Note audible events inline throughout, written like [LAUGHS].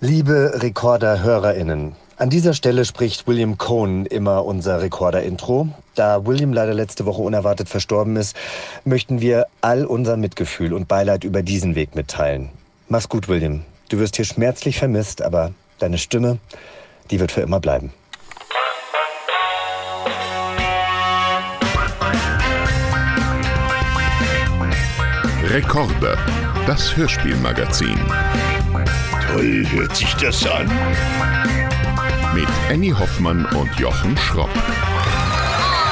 Liebe Rekorder-HörerInnen, an dieser Stelle spricht William Cohn immer unser Rekorder-Intro. Da William leider letzte Woche unerwartet verstorben ist, möchten wir all unser Mitgefühl und Beileid über diesen Weg mitteilen. Mach's gut, William. Du wirst hier schmerzlich vermisst, aber deine Stimme, die wird für immer bleiben. Rekorder, das Hörspielmagazin. Toll hört sich das an. Mit Annie Hoffmann und Jochen Schropp. Oh,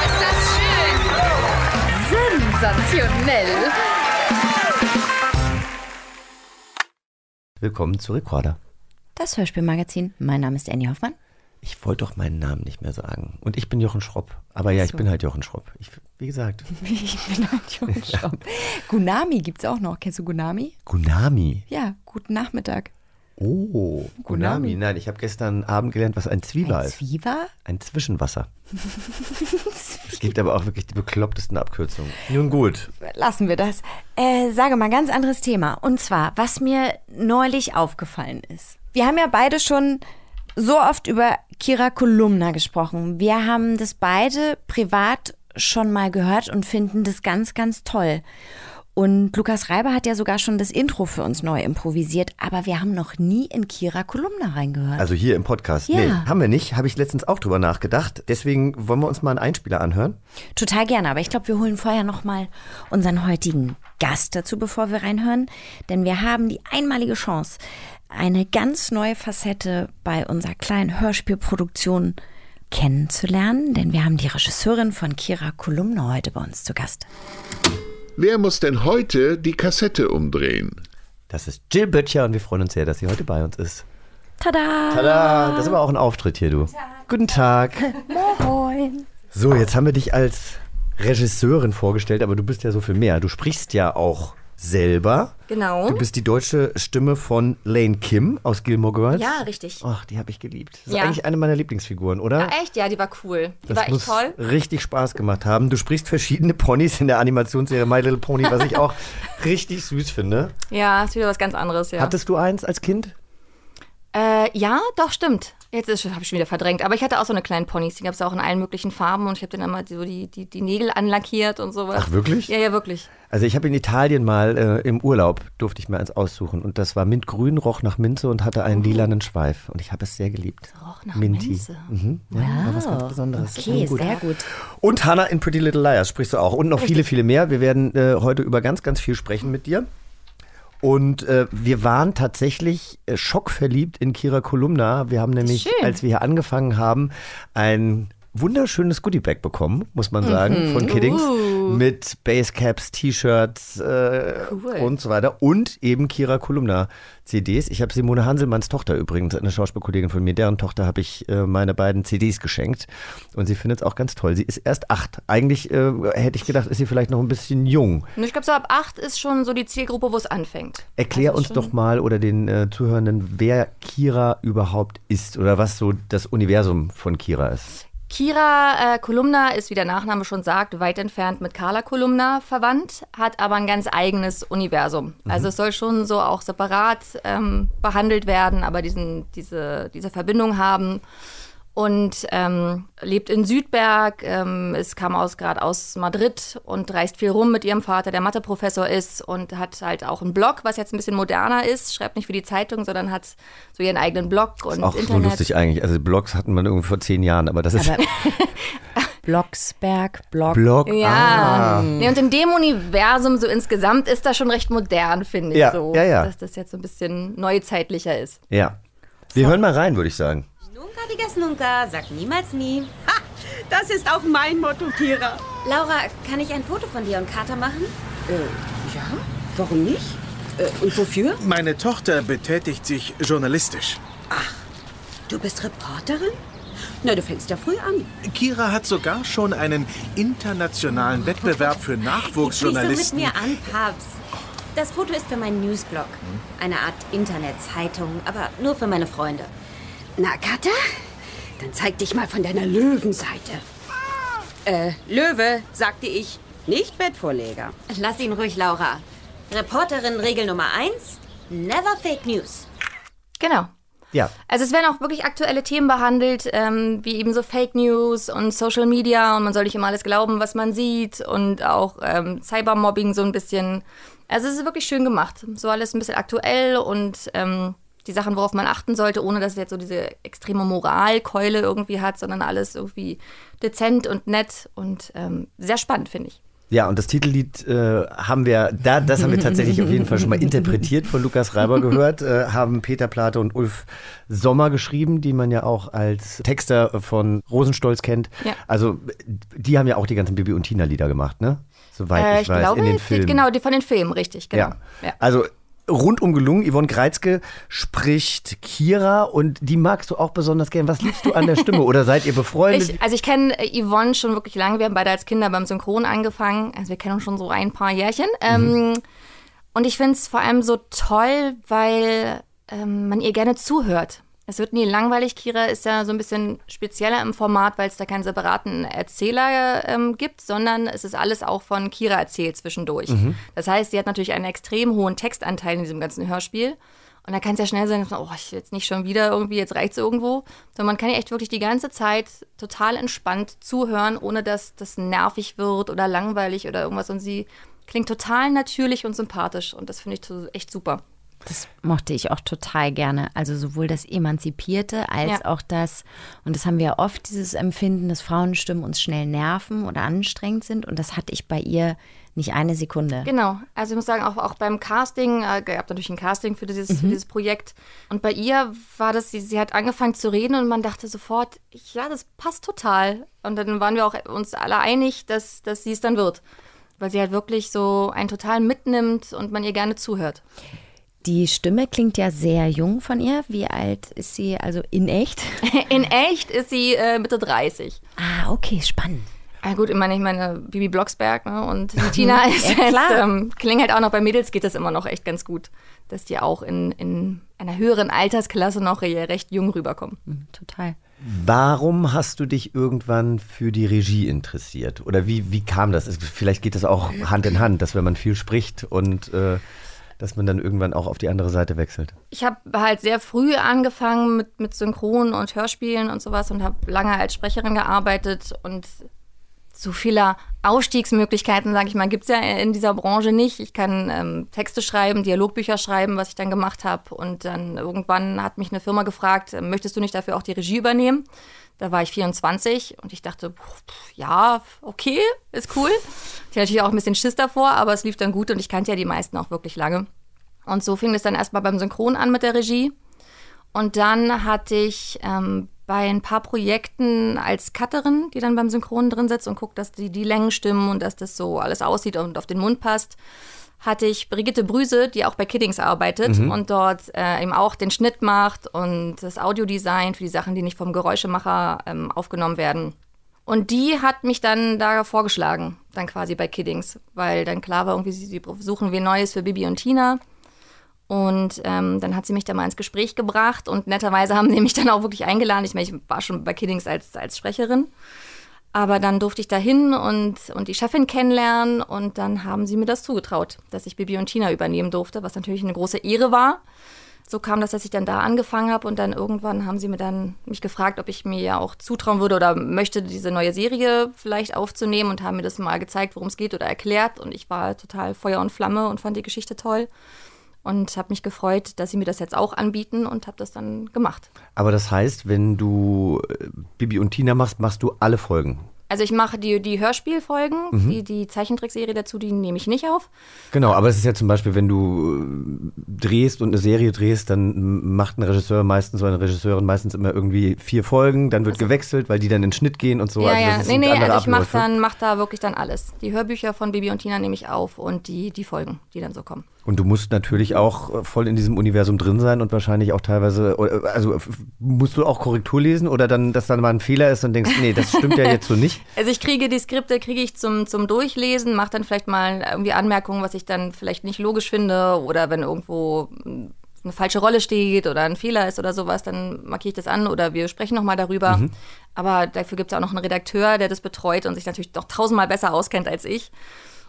ist das schön! Sensationell! Willkommen zu Rekorder. Das Hörspielmagazin. Mein Name ist Annie Hoffmann. Ich wollte doch meinen Namen nicht mehr sagen. Und ich bin Jochen Schropp. Aber ja, ich so. bin halt Jochen Schropp. Ich, wie gesagt. [LAUGHS] Ich bin halt Jochen [LAUGHS] Schropp. Gunami gibt's auch noch. Kennst du Gunami? Gunami. Ja, guten Nachmittag. Oh, Gunami. Nein, ich habe gestern Abend gelernt, was ein Zwieber Ein ist. Zwieber? Ein Zwischenwasser. [LAUGHS] es gibt aber auch wirklich die beklopptesten Abkürzungen. Nun gut. Lassen wir das. Äh, sage mal, ganz anderes Thema. Und zwar, was mir neulich aufgefallen ist. Wir haben ja beide schon so oft über Kira Kolumna gesprochen. Wir haben das beide privat schon mal gehört und finden das ganz, ganz toll. Und Lukas Reiber hat ja sogar schon das Intro für uns neu improvisiert, aber wir haben noch nie in Kira Kolumna reingehört. Also hier im Podcast. Ja. Nee, haben wir nicht. Habe ich letztens auch drüber nachgedacht. Deswegen wollen wir uns mal einen Einspieler anhören. Total gerne, aber ich glaube, wir holen vorher noch mal unseren heutigen Gast dazu, bevor wir reinhören, denn wir haben die einmalige Chance, eine ganz neue Facette bei unserer kleinen Hörspielproduktion kennenzulernen, denn wir haben die Regisseurin von Kira Kolumna heute bei uns zu Gast. Wer muss denn heute die Kassette umdrehen? Das ist Jill Böttcher und wir freuen uns sehr, dass sie heute bei uns ist. Tada! Tada! Das ist aber auch ein Auftritt hier, du. Guten Tag. Moin! So, jetzt haben wir dich als Regisseurin vorgestellt, aber du bist ja so viel mehr. Du sprichst ja auch selber. Genau. Du bist die deutsche Stimme von Lane Kim aus Gilmore Girls. Ja, richtig. Ach, die habe ich geliebt. Das ist Ja. eigentlich eine meiner Lieblingsfiguren, oder? Ah, echt? Ja, die war cool. Die das war echt muss toll. richtig Spaß gemacht haben. Du sprichst verschiedene Ponys in der Animationsserie My Little Pony, was ich auch [LAUGHS] richtig süß finde. Ja, ist wieder was ganz anderes, ja. Hattest du eins als Kind? Äh, ja, doch, stimmt. Jetzt habe ich schon wieder verdrängt. Aber ich hatte auch so eine kleine Ponys. Die gab es auch in allen möglichen Farben und ich habe dann immer so die, die, die Nägel anlackiert und sowas. Ach, wirklich? Ja, ja, wirklich. Also ich habe in Italien mal äh, im Urlaub, durfte ich mir eins aussuchen und das war mintgrün, roch nach Minze und hatte einen lilanen Schweif und ich habe es sehr geliebt. Roch nach Minty. Minze. Mhm. Ja, war was ganz Besonderes. Okay, Gut. sehr gut. Und Hannah in Pretty Little Liars sprichst du auch und noch viele, viele mehr. Wir werden äh, heute über ganz, ganz viel sprechen mit dir. Und äh, wir waren tatsächlich äh, schockverliebt in Kira Kolumna. Wir haben nämlich, Schön. als wir hier angefangen haben, ein wunderschönes Goodiebag bekommen, muss man sagen, von Kiddings. Mit Basecaps, T-Shirts äh, Cool. und so weiter. Und eben Kira Kolumna CDs. Ich habe Simone Hanselmanns Tochter übrigens, eine Schauspielkollegin von mir, deren Tochter habe ich äh, meine beiden CDs geschenkt. Und sie findet es auch ganz toll. Sie ist erst acht. Eigentlich äh, hätte ich gedacht, ist sie vielleicht noch ein bisschen jung. Ich glaube, so ab acht ist schon so die Zielgruppe, wo es anfängt. Erklär Also uns doch mal oder den äh, Zuhörenden, wer Kira überhaupt ist oder was so das Universum von Kira ist. Kira äh, Kolumna ist, wie der Nachname schon sagt, weit entfernt mit Carla Kolumna verwandt, hat aber ein ganz eigenes Universum. Also es soll schon so auch separat ähm, behandelt werden, aber diesen, diese, diese Verbindung haben. Und ähm, lebt in Südberg, ähm, es kam aus gerade aus Madrid und reist viel rum mit ihrem Vater, der Matheprofessor ist und hat halt auch einen Blog, was jetzt ein bisschen moderner ist, schreibt nicht für die Zeitung, sondern hat so ihren eigenen Blog und Auch so Internet. lustig eigentlich. Also Blogs hatten wir irgendwie vor zehn Jahren, aber das ist Aber [LAUGHS] Blocksberg, Block. Blog. Ja. Ah. Nee, und in dem Universum so insgesamt ist das schon recht modern, finde ich Ja, so. ja, ja. Dass das jetzt so ein bisschen neuzeitlicher ist. Ja. Wir hören mal rein, würde ich sagen. Digas nunca, sag niemals nie. Ha, das ist auch mein Motto, Kira. Laura, kann ich ein Foto von dir und Kater machen? Ja, warum nicht? Äh, und wofür? Meine Tochter betätigt sich journalistisch. Du bist Reporterin? Na, du fängst ja früh an. Kira hat sogar schon einen internationalen Wettbewerb für Nicht so mit Nachwuchsjournalisten. mir an, Paps. Das Foto ist für meinen Newsblog. Eine Art Internetzeitung, aber nur für meine Freunde. Na, Kater, dann zeig dich mal von deiner Löwenseite. Äh, Löwe, sagte ich, nicht Bettvorleger. Lass ihn ruhig, Laura. Reporterin Regel Nummer eins: Never Fake News. Genau. Ja. Also es werden auch wirklich aktuelle Themen behandelt, ähm, wie eben so Fake News und Social Media und man soll nicht immer alles glauben, was man sieht und auch ähm, Cybermobbing so ein bisschen. Also es ist wirklich schön gemacht. So alles ein bisschen aktuell und ähm, die Sachen, worauf man achten sollte, ohne dass es jetzt so diese extreme Moralkeule irgendwie hat, sondern alles irgendwie dezent und nett und ähm, sehr spannend, finde ich. Ja, und das Titellied äh, haben wir, da, das haben wir tatsächlich auf jeden Fall schon mal interpretiert von Lukas Reiber gehört, äh, haben Peter Plate und Ulf Sommer geschrieben, die man ja auch als Texter von Rosenstolz kennt. Ja. Also die haben ja auch die ganzen Bibi und Tina Lieder gemacht, ne? Soweit Äh, ich, ich weiß, glaube, in den die- Filmen. genau, die von den Filmen, richtig, genau. Ja. Ja. Also rundum gelungen. Yvonne Greizke spricht Kira und die magst du auch besonders gern. Was liebst du an der Stimme oder seid ihr befreundet? Ich, also ich kenne äh, Yvonne schon wirklich lange. Wir haben beide als Kinder beim Synchron angefangen. Also wir kennen uns schon so ein paar Jährchen. Ähm, und ich finde es vor allem so toll, weil ähm, man ihr gerne zuhört. Es wird nie langweilig. Kira ist ja so ein bisschen spezieller im Format, weil es da keinen separaten Erzähler ähm, gibt, sondern es ist alles auch von Kira erzählt zwischendurch. Das heißt, sie hat natürlich einen extrem hohen Textanteil in diesem ganzen Hörspiel. Und da kann es ja schnell sein, dass man, oh, ich jetzt nicht schon wieder irgendwie, jetzt reicht's irgendwo. Sondern man kann ja echt wirklich die ganze Zeit total entspannt zuhören, ohne dass das nervig wird oder langweilig oder irgendwas. Und sie klingt total natürlich und sympathisch. Und das finde ich echt super. Das mochte ich auch total gerne. Also sowohl das Emanzipierte als Ja. auch das, und das haben wir oft, dieses Empfinden, dass Frauenstimmen uns schnell nerven oder anstrengend sind. Und das hatte ich bei ihr nicht eine Sekunde. Genau. Also ich muss sagen, auch, auch beim Casting, äh, gab natürlich ein Casting für dieses, für dieses Projekt. Und bei ihr war das, sie, sie hat angefangen zu reden und man dachte sofort, ja, das passt total. Und dann waren wir auch uns alle einig, dass, dass sie es dann wird. Weil sie halt wirklich so einen total mitnimmt und man ihr gerne zuhört. Die Stimme klingt ja sehr jung von ihr. Wie alt ist sie also in echt? [LAUGHS] In echt ist sie äh, Mitte 30. Ah, okay, spannend. Ja gut, ich meine, ich meine, Bibi Blocksberg ne? und die Tina [LAUGHS] ist Ja, jetzt, ähm, klingt halt auch noch bei Mädels geht das immer noch echt ganz gut, dass die auch in, in einer höheren Altersklasse noch re- recht jung rüberkommen. Total. Warum hast du dich irgendwann für die Regie interessiert? Oder wie, wie kam das? Vielleicht geht das auch Hand in Hand, dass wenn man viel spricht und äh, dass man dann irgendwann auch auf die andere Seite wechselt. Ich habe halt sehr früh angefangen mit, mit Synchron und Hörspielen und sowas und habe lange als Sprecherin gearbeitet und so viele Ausstiegsmöglichkeiten, sage ich mal, gibt es ja in dieser Branche nicht. Ich kann ähm, Texte schreiben, Dialogbücher schreiben, was ich dann gemacht habe. Und dann irgendwann hat mich eine Firma gefragt, äh, möchtest du nicht dafür auch die Regie übernehmen? Da war ich 24 und ich dachte, ja, okay, ist cool. Ich hatte natürlich auch ein bisschen Schiss davor, aber es lief dann gut und ich kannte ja die meisten auch wirklich lange. Und so fing es dann erstmal beim Synchron an mit der Regie. Und dann hatte ich ähm, bei ein paar Projekten als Cutterin, die dann beim Synchron drin sitzt und guckt, dass die, die Längen stimmen und dass das so alles aussieht und auf den Mund passt, hatte ich Brigitte Brüse, die auch bei Kiddings arbeitet und dort äh, eben auch den Schnitt macht und das Audiodesign für die Sachen, die nicht vom Geräuschemacher ähm, aufgenommen werden. Und die hat mich dann da vorgeschlagen, dann quasi bei Kiddings, weil dann klar war, irgendwie, sie, sie suchen wir Neues für Bibi und Tina. Und ähm, dann hat sie mich da mal ins Gespräch gebracht und netterweise haben sie mich dann auch wirklich eingeladen. Ich meine, ich war schon bei Kiddings als, als Sprecherin. Aber dann durfte ich da hin und, und die Chefin kennenlernen und dann haben sie mir das zugetraut, dass ich Bibi und Tina übernehmen durfte, was natürlich eine große Ehre war. So kam das, dass ich dann da angefangen habe und dann irgendwann haben sie mir dann mich gefragt, ob ich mir ja auch zutrauen würde oder möchte, diese neue Serie vielleicht aufzunehmen und haben mir das mal gezeigt, worum es geht oder erklärt. Und ich war total Feuer und Flamme und fand die Geschichte toll und habe mich gefreut, dass sie mir das jetzt auch anbieten und habe das dann gemacht. Aber das heißt, wenn du äh, Bibi und Tina machst, machst du alle Folgen. Also ich mache die, die Hörspielfolgen, die, die Zeichentrickserie dazu, die nehme ich nicht auf. Genau, aber es ist ja zum Beispiel, wenn du äh, drehst und eine Serie drehst, dann macht ein Regisseur meistens oder eine Regisseurin meistens immer irgendwie vier Folgen, dann wird gewechselt, weil die dann in den Schnitt gehen und so. ja, also ja, nee, nee, also ich mache dann mach da wirklich dann alles. Die Hörbücher von Bibi und Tina nehme ich auf und die, die Folgen, die dann so kommen. Und du musst natürlich auch äh, voll in diesem Universum drin sein und wahrscheinlich auch teilweise, oder, also musst du auch Korrektur lesen oder dann, dass dann mal ein Fehler ist und denkst, nee, das stimmt ja jetzt so nicht. Also ich kriege die Skripte, kriege ich zum, zum Durchlesen, mache dann vielleicht mal irgendwie Anmerkungen, was ich dann vielleicht nicht logisch finde oder wenn irgendwo eine falsche Rolle steht oder ein Fehler ist oder sowas, dann markiere ich das an oder wir sprechen nochmal darüber. Aber dafür gibt es auch noch einen Redakteur, der das betreut und sich natürlich doch tausendmal besser auskennt als ich.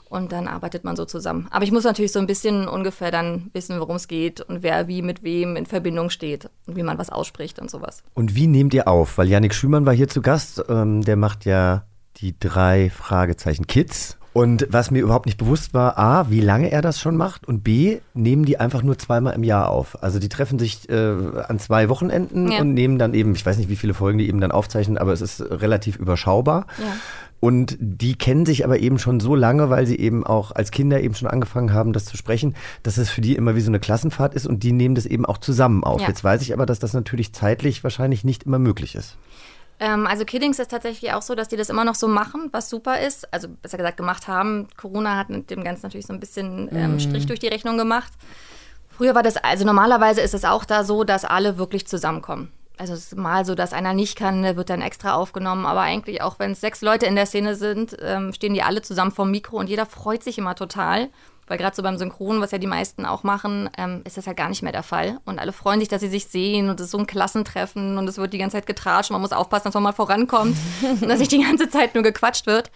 Und dann arbeitet man so zusammen. Aber ich muss natürlich so ein bisschen ungefähr dann wissen, worum es geht und wer wie mit wem in Verbindung steht und wie man was ausspricht und sowas. Und wie nehmt ihr auf? Weil Yannick Schümann war hier zu Gast. Ähm, der macht ja die drei Fragezeichen Kids. Und was mir überhaupt nicht bewusst war, A, wie lange er das schon macht und B, nehmen die einfach nur zweimal im Jahr auf. Also die treffen sich äh, an zwei Wochenenden Ja. und nehmen dann eben, ich weiß nicht, wie viele Folgen die eben dann aufzeichnen, aber es ist relativ überschaubar. Und die kennen sich aber eben schon so lange, weil sie eben auch als Kinder eben schon angefangen haben, das zu sprechen, dass es für die immer wie so eine Klassenfahrt ist und die nehmen das eben auch zusammen auf. Ja. Jetzt weiß ich aber, dass das natürlich zeitlich wahrscheinlich nicht immer möglich ist. Ähm, also Kiddings ist tatsächlich auch so, dass die das immer noch so machen, was super ist. Also besser gesagt gemacht haben. Corona hat mit dem Ganzen natürlich so ein bisschen ähm, Mhm. Strich durch die Rechnung gemacht. Früher war das, also normalerweise ist es auch da so, dass alle wirklich zusammenkommen. Also es ist mal so, dass einer nicht kann, der wird dann extra aufgenommen. Aber eigentlich auch, wenn es sechs Leute in der Szene sind, ähm, stehen die alle zusammen vorm Mikro und jeder freut sich immer total. Weil gerade so beim Synchron, was ja die meisten auch machen, ähm, ist das halt gar nicht mehr der Fall. Und alle freuen sich, dass sie sich sehen und es ist so ein Klassentreffen und es wird die ganze Zeit getratscht. Man muss aufpassen, dass man mal vorankommt [LAUGHS] und dass nicht die ganze Zeit nur gequatscht wird.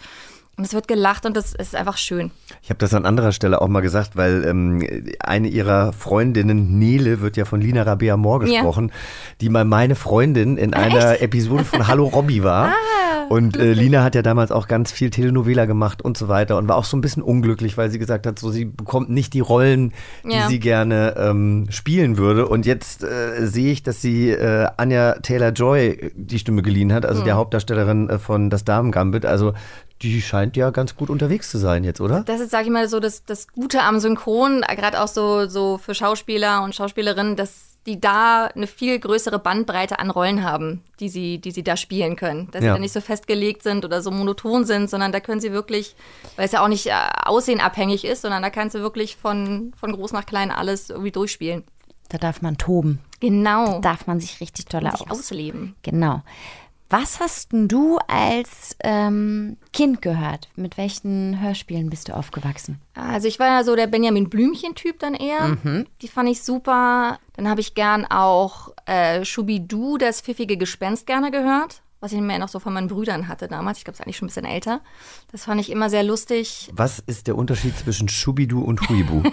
Und es wird gelacht und das ist einfach schön. Ich habe das an anderer Stelle auch mal gesagt, weil ähm, eine ihrer Freundinnen, Nele, wird ja von Lina Rabea Mohr Ja. gesprochen, die mal meine Freundin in einer Episode von Hallo Robby war. [LAUGHS] und äh, Lina hat ja damals auch ganz viel Telenovela gemacht und so weiter und war auch so ein bisschen unglücklich, weil sie gesagt hat, so sie bekommt nicht die Rollen, die Ja. sie gerne ähm, spielen würde. Und jetzt äh, sehe ich, dass sie äh, Anja Taylor-Joy die Stimme geliehen hat, also Mhm. der Hauptdarstellerin äh, von Das Damen-Gambit. Also die scheint ja ganz gut unterwegs zu sein jetzt, oder? Das ist, sag ich mal, so das, das Gute am Synchron, äh, gerade auch so, so für Schauspieler und Schauspielerinnen, dass die da eine viel größere Bandbreite an Rollen haben, die sie, die sie da spielen können. Dass Ja. sie da nicht so festgelegt sind oder so monoton sind, sondern da können sie wirklich, weil es ja auch nicht äh, aussehenabhängig ist, sondern da kannst du wirklich von, von groß nach klein alles irgendwie durchspielen. Da darf man toben. Genau. Da darf man sich richtig toll sich aus. ausleben. Genau. Was hast denn du als ähm, Kind gehört? Mit welchen Hörspielen bist du aufgewachsen? Also ich war ja so der Benjamin Blümchen-Typ dann eher. Mhm. Die fand ich super. Dann habe ich gern auch äh, Schubidu, das pfiffige Gespenst, gerne gehört. Was ich mehr noch so von meinen Brüdern hatte damals. Ich glaube, es ist eigentlich schon ein bisschen älter. Das fand ich immer sehr lustig. Was ist der Unterschied zwischen Schubidu und Huibu? [LAUGHS]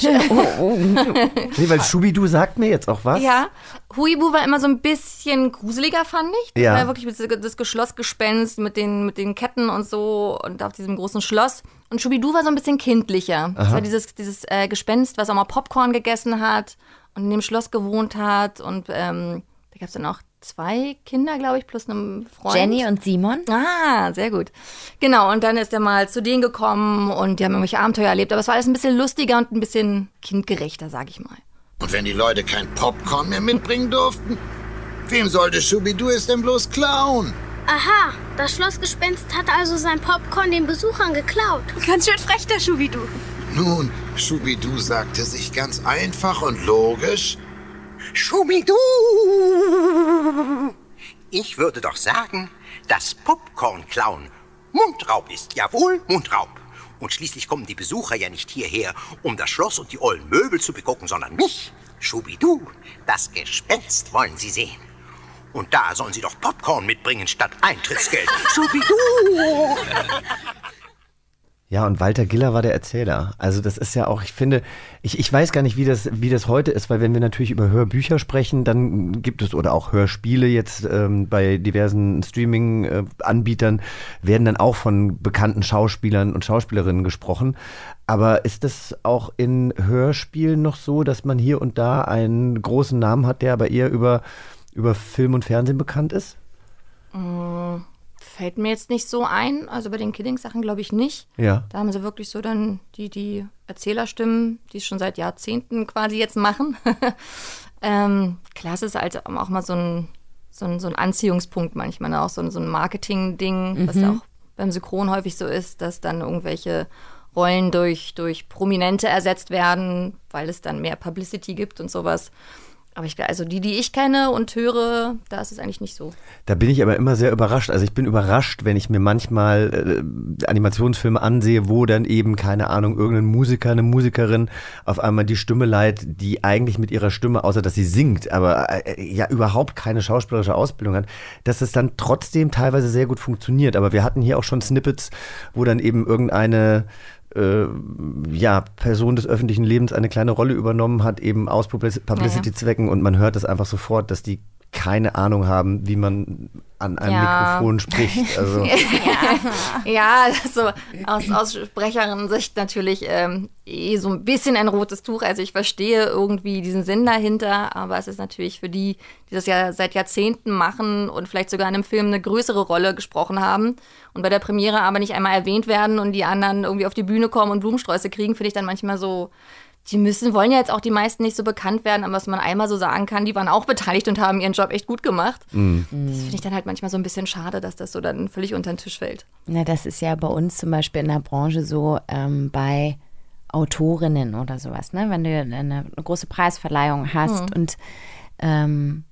[LAUGHS] nee, weil Schubidu sagt mir jetzt auch was. Ja, Huibu war immer so ein bisschen gruseliger, fand ich. Das Ja. war wirklich das- das Geschlossgespenst mit den, mit den Ketten und so und auf diesem großen Schloss. Und Schubidu war so ein bisschen kindlicher. Das Aha. war dieses, dieses äh, Gespenst, was auch mal Popcorn gegessen hat und in dem Schloss gewohnt hat. Und ähm, da gab es dann auch zwei Kinder, glaube ich, plus einen Freund. Jenny und Simon? Ah, sehr gut. Genau, und dann ist er mal zu denen gekommen und die haben irgendwelche Abenteuer erlebt. Aber es war alles ein bisschen lustiger und ein bisschen kindgerechter, sag ich mal. Und wenn die Leute kein Popcorn mehr mitbringen durften, wem sollte Schubidu es denn bloß klauen? Aha, das Schlossgespenst hat also sein Popcorn den Besuchern geklaut. Ganz schön frech, der Schubidu. Nun, Schubidu sagte sich ganz einfach und logisch, Schubidu! Ich würde doch sagen, dass Popcorn-Klauen Mundraub ist. Jawohl, Mundraub. Und schließlich kommen die Besucher ja nicht hierher, um das Schloss und die ollen Möbel zu begucken, sondern mich. Schubidu, das Gespenst wollen sie sehen. Und da sollen sie doch Popcorn mitbringen statt Eintrittsgeld. Schubidu! [LAUGHS] Ja, und Walter Giller war der Erzähler. Also das ist ja auch, ich finde, ich, ich weiß gar nicht, wie das, wie das heute ist, weil wenn wir natürlich über Hörbücher sprechen, dann gibt es oder auch Hörspiele jetzt ähm, bei diversen Streaming-Anbietern werden dann auch von bekannten Schauspielern und Schauspielerinnen gesprochen. Aber ist das auch in Hörspielen noch so, dass man hier und da einen großen Namen hat, der aber eher über, über Film und Fernsehen bekannt ist? Mm, Fällt mir jetzt nicht so ein. Also bei den Kidding-Sachen glaube ich nicht. Ja. Da haben sie wirklich so dann die, die Erzählerstimmen, die es schon seit Jahrzehnten quasi jetzt machen. [LAUGHS] ähm, klar, es ist halt auch mal so ein, so ein, so ein Anziehungspunkt manchmal, ne? auch so ein, so ein Marketing-Ding, was Mhm. ja auch beim Synchron häufig so ist, dass dann irgendwelche Rollen durch, durch Prominente ersetzt werden, weil es dann mehr Publicity gibt und sowas. Aber ich, also die, die ich kenne und höre, da ist es eigentlich nicht so. Da bin ich aber immer sehr überrascht. Also ich bin überrascht, wenn ich mir manchmal äh, Animationsfilme ansehe, wo dann eben, keine Ahnung, irgendein Musiker, eine Musikerin auf einmal die Stimme leiht, die eigentlich mit ihrer Stimme, außer dass sie singt, aber äh, ja überhaupt keine schauspielerische Ausbildung hat, dass es dann trotzdem teilweise sehr gut funktioniert. Aber wir hatten hier auch schon Snippets, wo dann eben irgendeine äh, ja, Person des öffentlichen Lebens eine kleine Rolle übernommen hat, eben aus Publicity-Zwecken und man hört es einfach sofort, dass die keine Ahnung haben, wie man an einem Ja. Mikrofon spricht. [LAUGHS] Also, ja, so aus, aus Sprecherin-Sicht natürlich ähm, eh so ein bisschen ein rotes Tuch. Also ich verstehe irgendwie diesen Sinn dahinter, aber es ist natürlich für die, die das ja seit Jahrzehnten machen und vielleicht sogar in einem Film eine größere Rolle gesprochen haben und bei der Premiere aber nicht einmal erwähnt werden und die anderen irgendwie auf die Bühne kommen und Blumensträuße kriegen, finde ich dann manchmal so. Die müssen, wollen ja jetzt auch die meisten nicht so bekannt werden, aber was man einmal so sagen kann, die waren auch beteiligt und haben ihren Job echt gut gemacht. Mhm. Das finde ich dann halt manchmal so ein bisschen schade, dass das so dann völlig unter den Tisch fällt. Na, das ist ja bei uns zum Beispiel in der Branche so ähm, bei Autorinnen oder sowas, ne? Wenn du eine, eine große Preisverleihung hast Mhm. und ähm,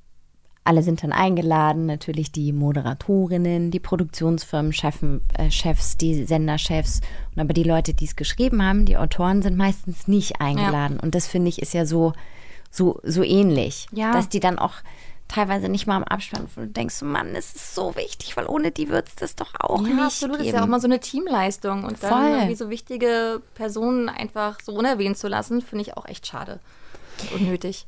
alle sind dann eingeladen, natürlich die Moderatorinnen, die Produktionsfirmen, Chefen, äh, Chefs, die Senderchefs. Und aber die Leute, die es geschrieben haben, die Autoren, sind meistens nicht eingeladen. Und das finde ich ist ja so, so, so ähnlich. Ja. Dass die dann auch teilweise nicht mal am Abspann, wo du denkst, Mann, es ist so wichtig, weil ohne die wird es das doch auch ja, nicht absolut. Das geben. ist ja auch mal so eine Teamleistung. Und dann Voll. irgendwie so wichtige Personen einfach so unerwähnt zu lassen, finde ich auch echt schade. Und unnötig.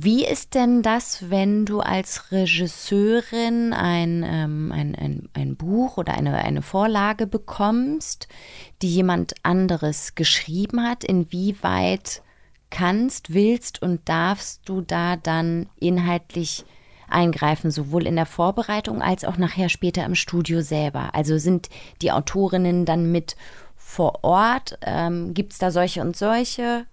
Wie ist denn das, wenn du als Regisseurin ein, ähm, ein, ein, ein Buch oder eine, eine Vorlage bekommst, die jemand anderes geschrieben hat? Inwieweit kannst, willst und darfst du da dann inhaltlich eingreifen, sowohl in der Vorbereitung als auch nachher später im Studio selber? Also sind die Autorinnen dann mit vor Ort? Ähm, Gibt es da solche und solche?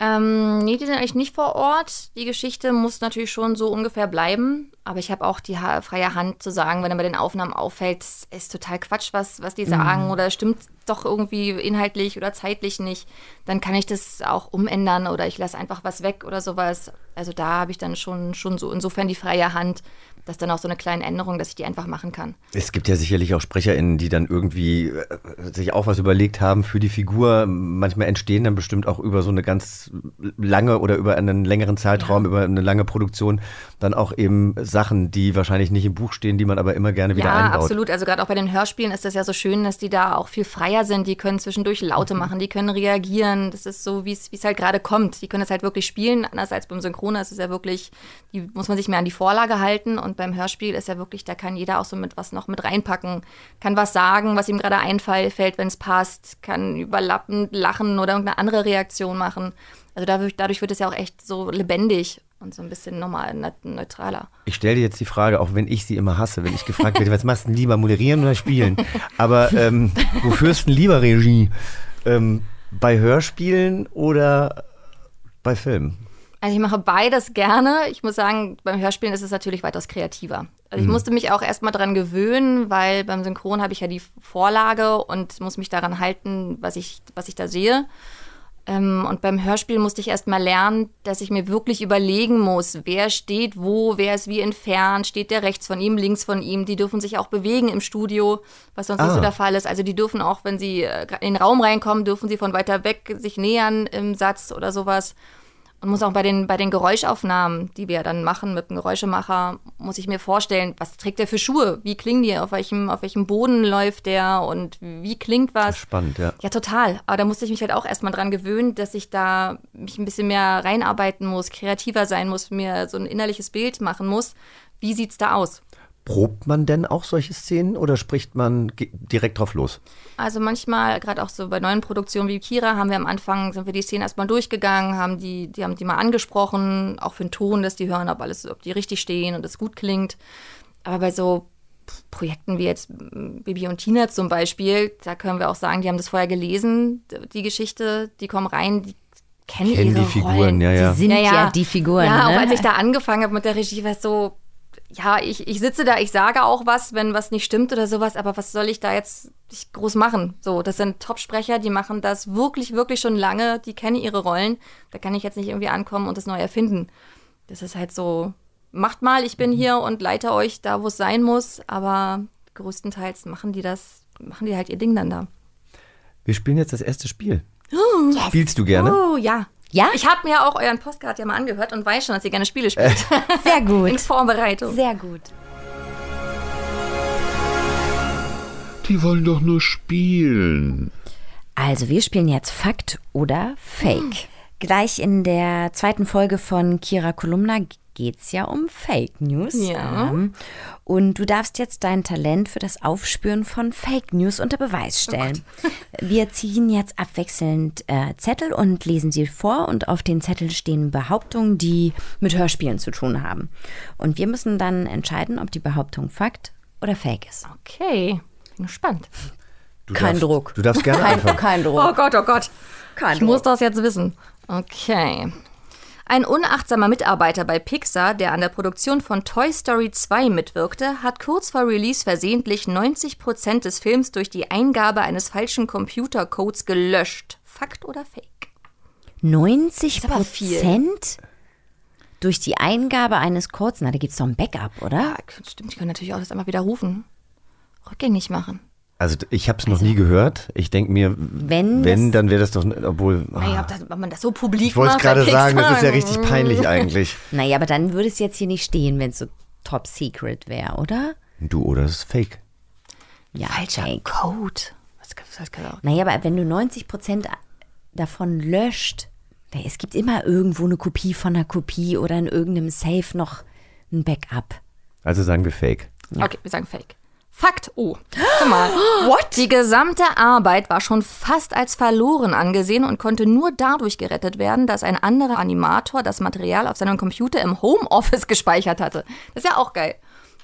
Ähm, nee, die sind eigentlich nicht vor Ort. Die Geschichte muss natürlich schon so ungefähr bleiben. Aber ich habe auch die ha freie Hand zu sagen, wenn dann bei den Aufnahmen auffällt, ist total Quatsch, was, was die sagen Mhm. oder stimmt doch irgendwie inhaltlich oder zeitlich nicht, dann kann ich das auch umändern oder ich lasse einfach was weg oder sowas. Also da habe ich dann schon, schon so insofern die freie Hand, dass dann auch so eine kleine Änderung, dass ich die einfach machen kann. Es gibt ja sicherlich auch SprecherInnen, die dann irgendwie äh, sich auch was überlegt haben für die Figur. Manchmal entstehen dann bestimmt auch über so eine ganz lange oder über einen längeren Zeitraum, über eine lange Produktion, dann auch eben Sachen, die wahrscheinlich nicht im Buch stehen, die man aber immer gerne wieder ja, einbaut. absolut. Also gerade auch bei den Hörspielen ist das ja so schön, dass die da auch viel freier sind. Die können zwischendurch Laute Mhm. machen, die können reagieren. Das ist so, wie es wie es halt gerade kommt. Die können das halt wirklich spielen. Anders als beim Synchron ist es ja wirklich, die muss man sich mehr an die Vorlage halten. Und beim Hörspiel ist ja wirklich, da kann jeder auch so mit was noch mit reinpacken. Kann was sagen, was ihm gerade einfällt, wenn es passt. Kann überlappend lachen oder irgendeine andere Reaktion machen. Also dadurch, dadurch wird es ja auch echt so lebendig und so ein bisschen normal ne- neutraler. Ich stelle dir jetzt die Frage, auch wenn ich sie immer hasse, wenn ich gefragt werde, was machst du denn lieber, moderieren oder spielen? Aber ähm, wofür ist denn lieber Regie? Ähm, bei Hörspielen oder bei Filmen? Also ich mache beides gerne. Ich muss sagen, beim Hörspielen ist es natürlich weitaus kreativer. Also ich Mhm. musste mich auch erstmal dran gewöhnen, weil beim Synchron habe ich ja die Vorlage und muss mich daran halten, was ich, was ich da sehe. Ähm, und beim Hörspiel musste ich erstmal lernen, dass ich mir wirklich überlegen muss, wer steht wo, wer ist wie entfernt, steht der rechts von ihm, links von ihm. Die dürfen sich auch bewegen im Studio, was sonst nicht Ah. so der Fall ist. Also die dürfen auch, wenn sie äh, in den Raum reinkommen, dürfen sie von weiter weg sich nähern im Satz oder sowas. Und muss auch bei den, bei den Geräuschaufnahmen, die wir dann machen mit dem Geräuschemacher, muss ich mir vorstellen, was trägt der für Schuhe? Wie klingen die? Auf welchem, auf welchem Boden läuft der? Und wie klingt was? Spannend, ja. Ja, total. Aber da musste ich mich halt auch erstmal dran gewöhnen, dass ich da mich ein bisschen mehr reinarbeiten muss, kreativer sein muss, mir so ein innerliches Bild machen muss. Wie sieht's da aus? Probt man denn auch solche Szenen oder spricht man direkt drauf los? Also manchmal, gerade auch so bei neuen Produktionen wie Kira, haben wir am Anfang, sind wir die Szenen erstmal durchgegangen, haben die, die haben die mal angesprochen, auch für den Ton, dass die hören, ob alles, ob die richtig stehen und es gut klingt. Aber bei so Projekten wie jetzt mm, Bibi und Tina zum Beispiel, da können wir auch sagen, die haben das vorher gelesen, die Geschichte, die kommen rein, die kennen, Kennen ihre die Figuren, Rollen. ja, ja. Die sind ja, die Figuren. Ja, auch ne? als ich da angefangen habe mit der Regie, war es so, ja, ich, ich sitze da, ich sage auch was, wenn was nicht stimmt oder sowas, aber was soll ich da jetzt groß machen? So, das sind Top-Sprecher, die machen das wirklich, wirklich schon lange, die kennen ihre Rollen. Da kann ich jetzt nicht irgendwie ankommen und das neu erfinden. Das ist halt so, macht mal, ich bin hier und leite euch da, wo es sein muss, aber größtenteils machen die das, machen die halt ihr Ding dann da. Wir spielen jetzt das erste Spiel. Spielst du gerne? Oh, ja. Ja? Ich habe mir auch euren Postcard ja mal angehört und weiß schon, dass ihr gerne Spiele spielt. Sehr gut. [LAUGHS] In Vorbereitung. Sehr gut. Die wollen doch nur spielen. Also, wir spielen jetzt Fakt oder Fake. Gleich in der zweiten Folge von Kira Kolumna geht es ja um Fake News. Ja. Ähm, Und du darfst jetzt dein Talent für das Aufspüren von Fake News unter Beweis stellen. [LAUGHS] wir ziehen jetzt abwechselnd äh, Zettel und lesen sie vor und auf den Zetteln stehen Behauptungen, die mit Hörspielen zu tun haben. Und wir müssen dann entscheiden, ob die Behauptung Fakt oder Fake ist. Okay, bin gespannt. Du Kein darfst, Druck. Du darfst gerne Kein, anfangen. kein Druck. Oh Gott, oh Gott. Kein Ich Druck. muss das jetzt wissen. Okay. Ein unachtsamer Mitarbeiter bei Pixar, der an der Produktion von Toy Story 2 mitwirkte, hat kurz vor Release versehentlich 90% des Films durch die Eingabe eines falschen Computercodes gelöscht. Fakt oder Fake? 90 aber viel. Prozent durch die Eingabe eines Codes. Na, da gibt es doch ein Backup, oder? Ja, stimmt, ich kann natürlich auch das einmal widerrufen. Rückgängig machen. Also ich habe es noch nie gehört. Ich denke mir, Wenn wenn, das- dann wäre das doch, obwohl. Naja, ob, das, ob man das so publik ich wollte es macht gerade sagen, das ist ja richtig peinlich eigentlich. [LAUGHS] Naja, aber dann würde es jetzt hier nicht stehen, wenn es so top secret wäre, oder? Du oder es ist Fake. Ja, Falscher fake. Code. Was, was kann auch. Naja, aber wenn du 90 Prozent davon löscht, es gibt immer irgendwo eine Kopie von einer Kopie oder in irgendeinem Safe noch ein Backup. Also sagen wir Fake. Okay, wir sagen Fake. Fakt. Oh, guck mal. [GASPS] What? Die gesamte Arbeit war schon fast als verloren angesehen und konnte nur dadurch gerettet werden, dass ein anderer Animator das Material auf seinem Computer im Homeoffice [LAUGHS] gespeichert hatte. Das ist ja auch geil.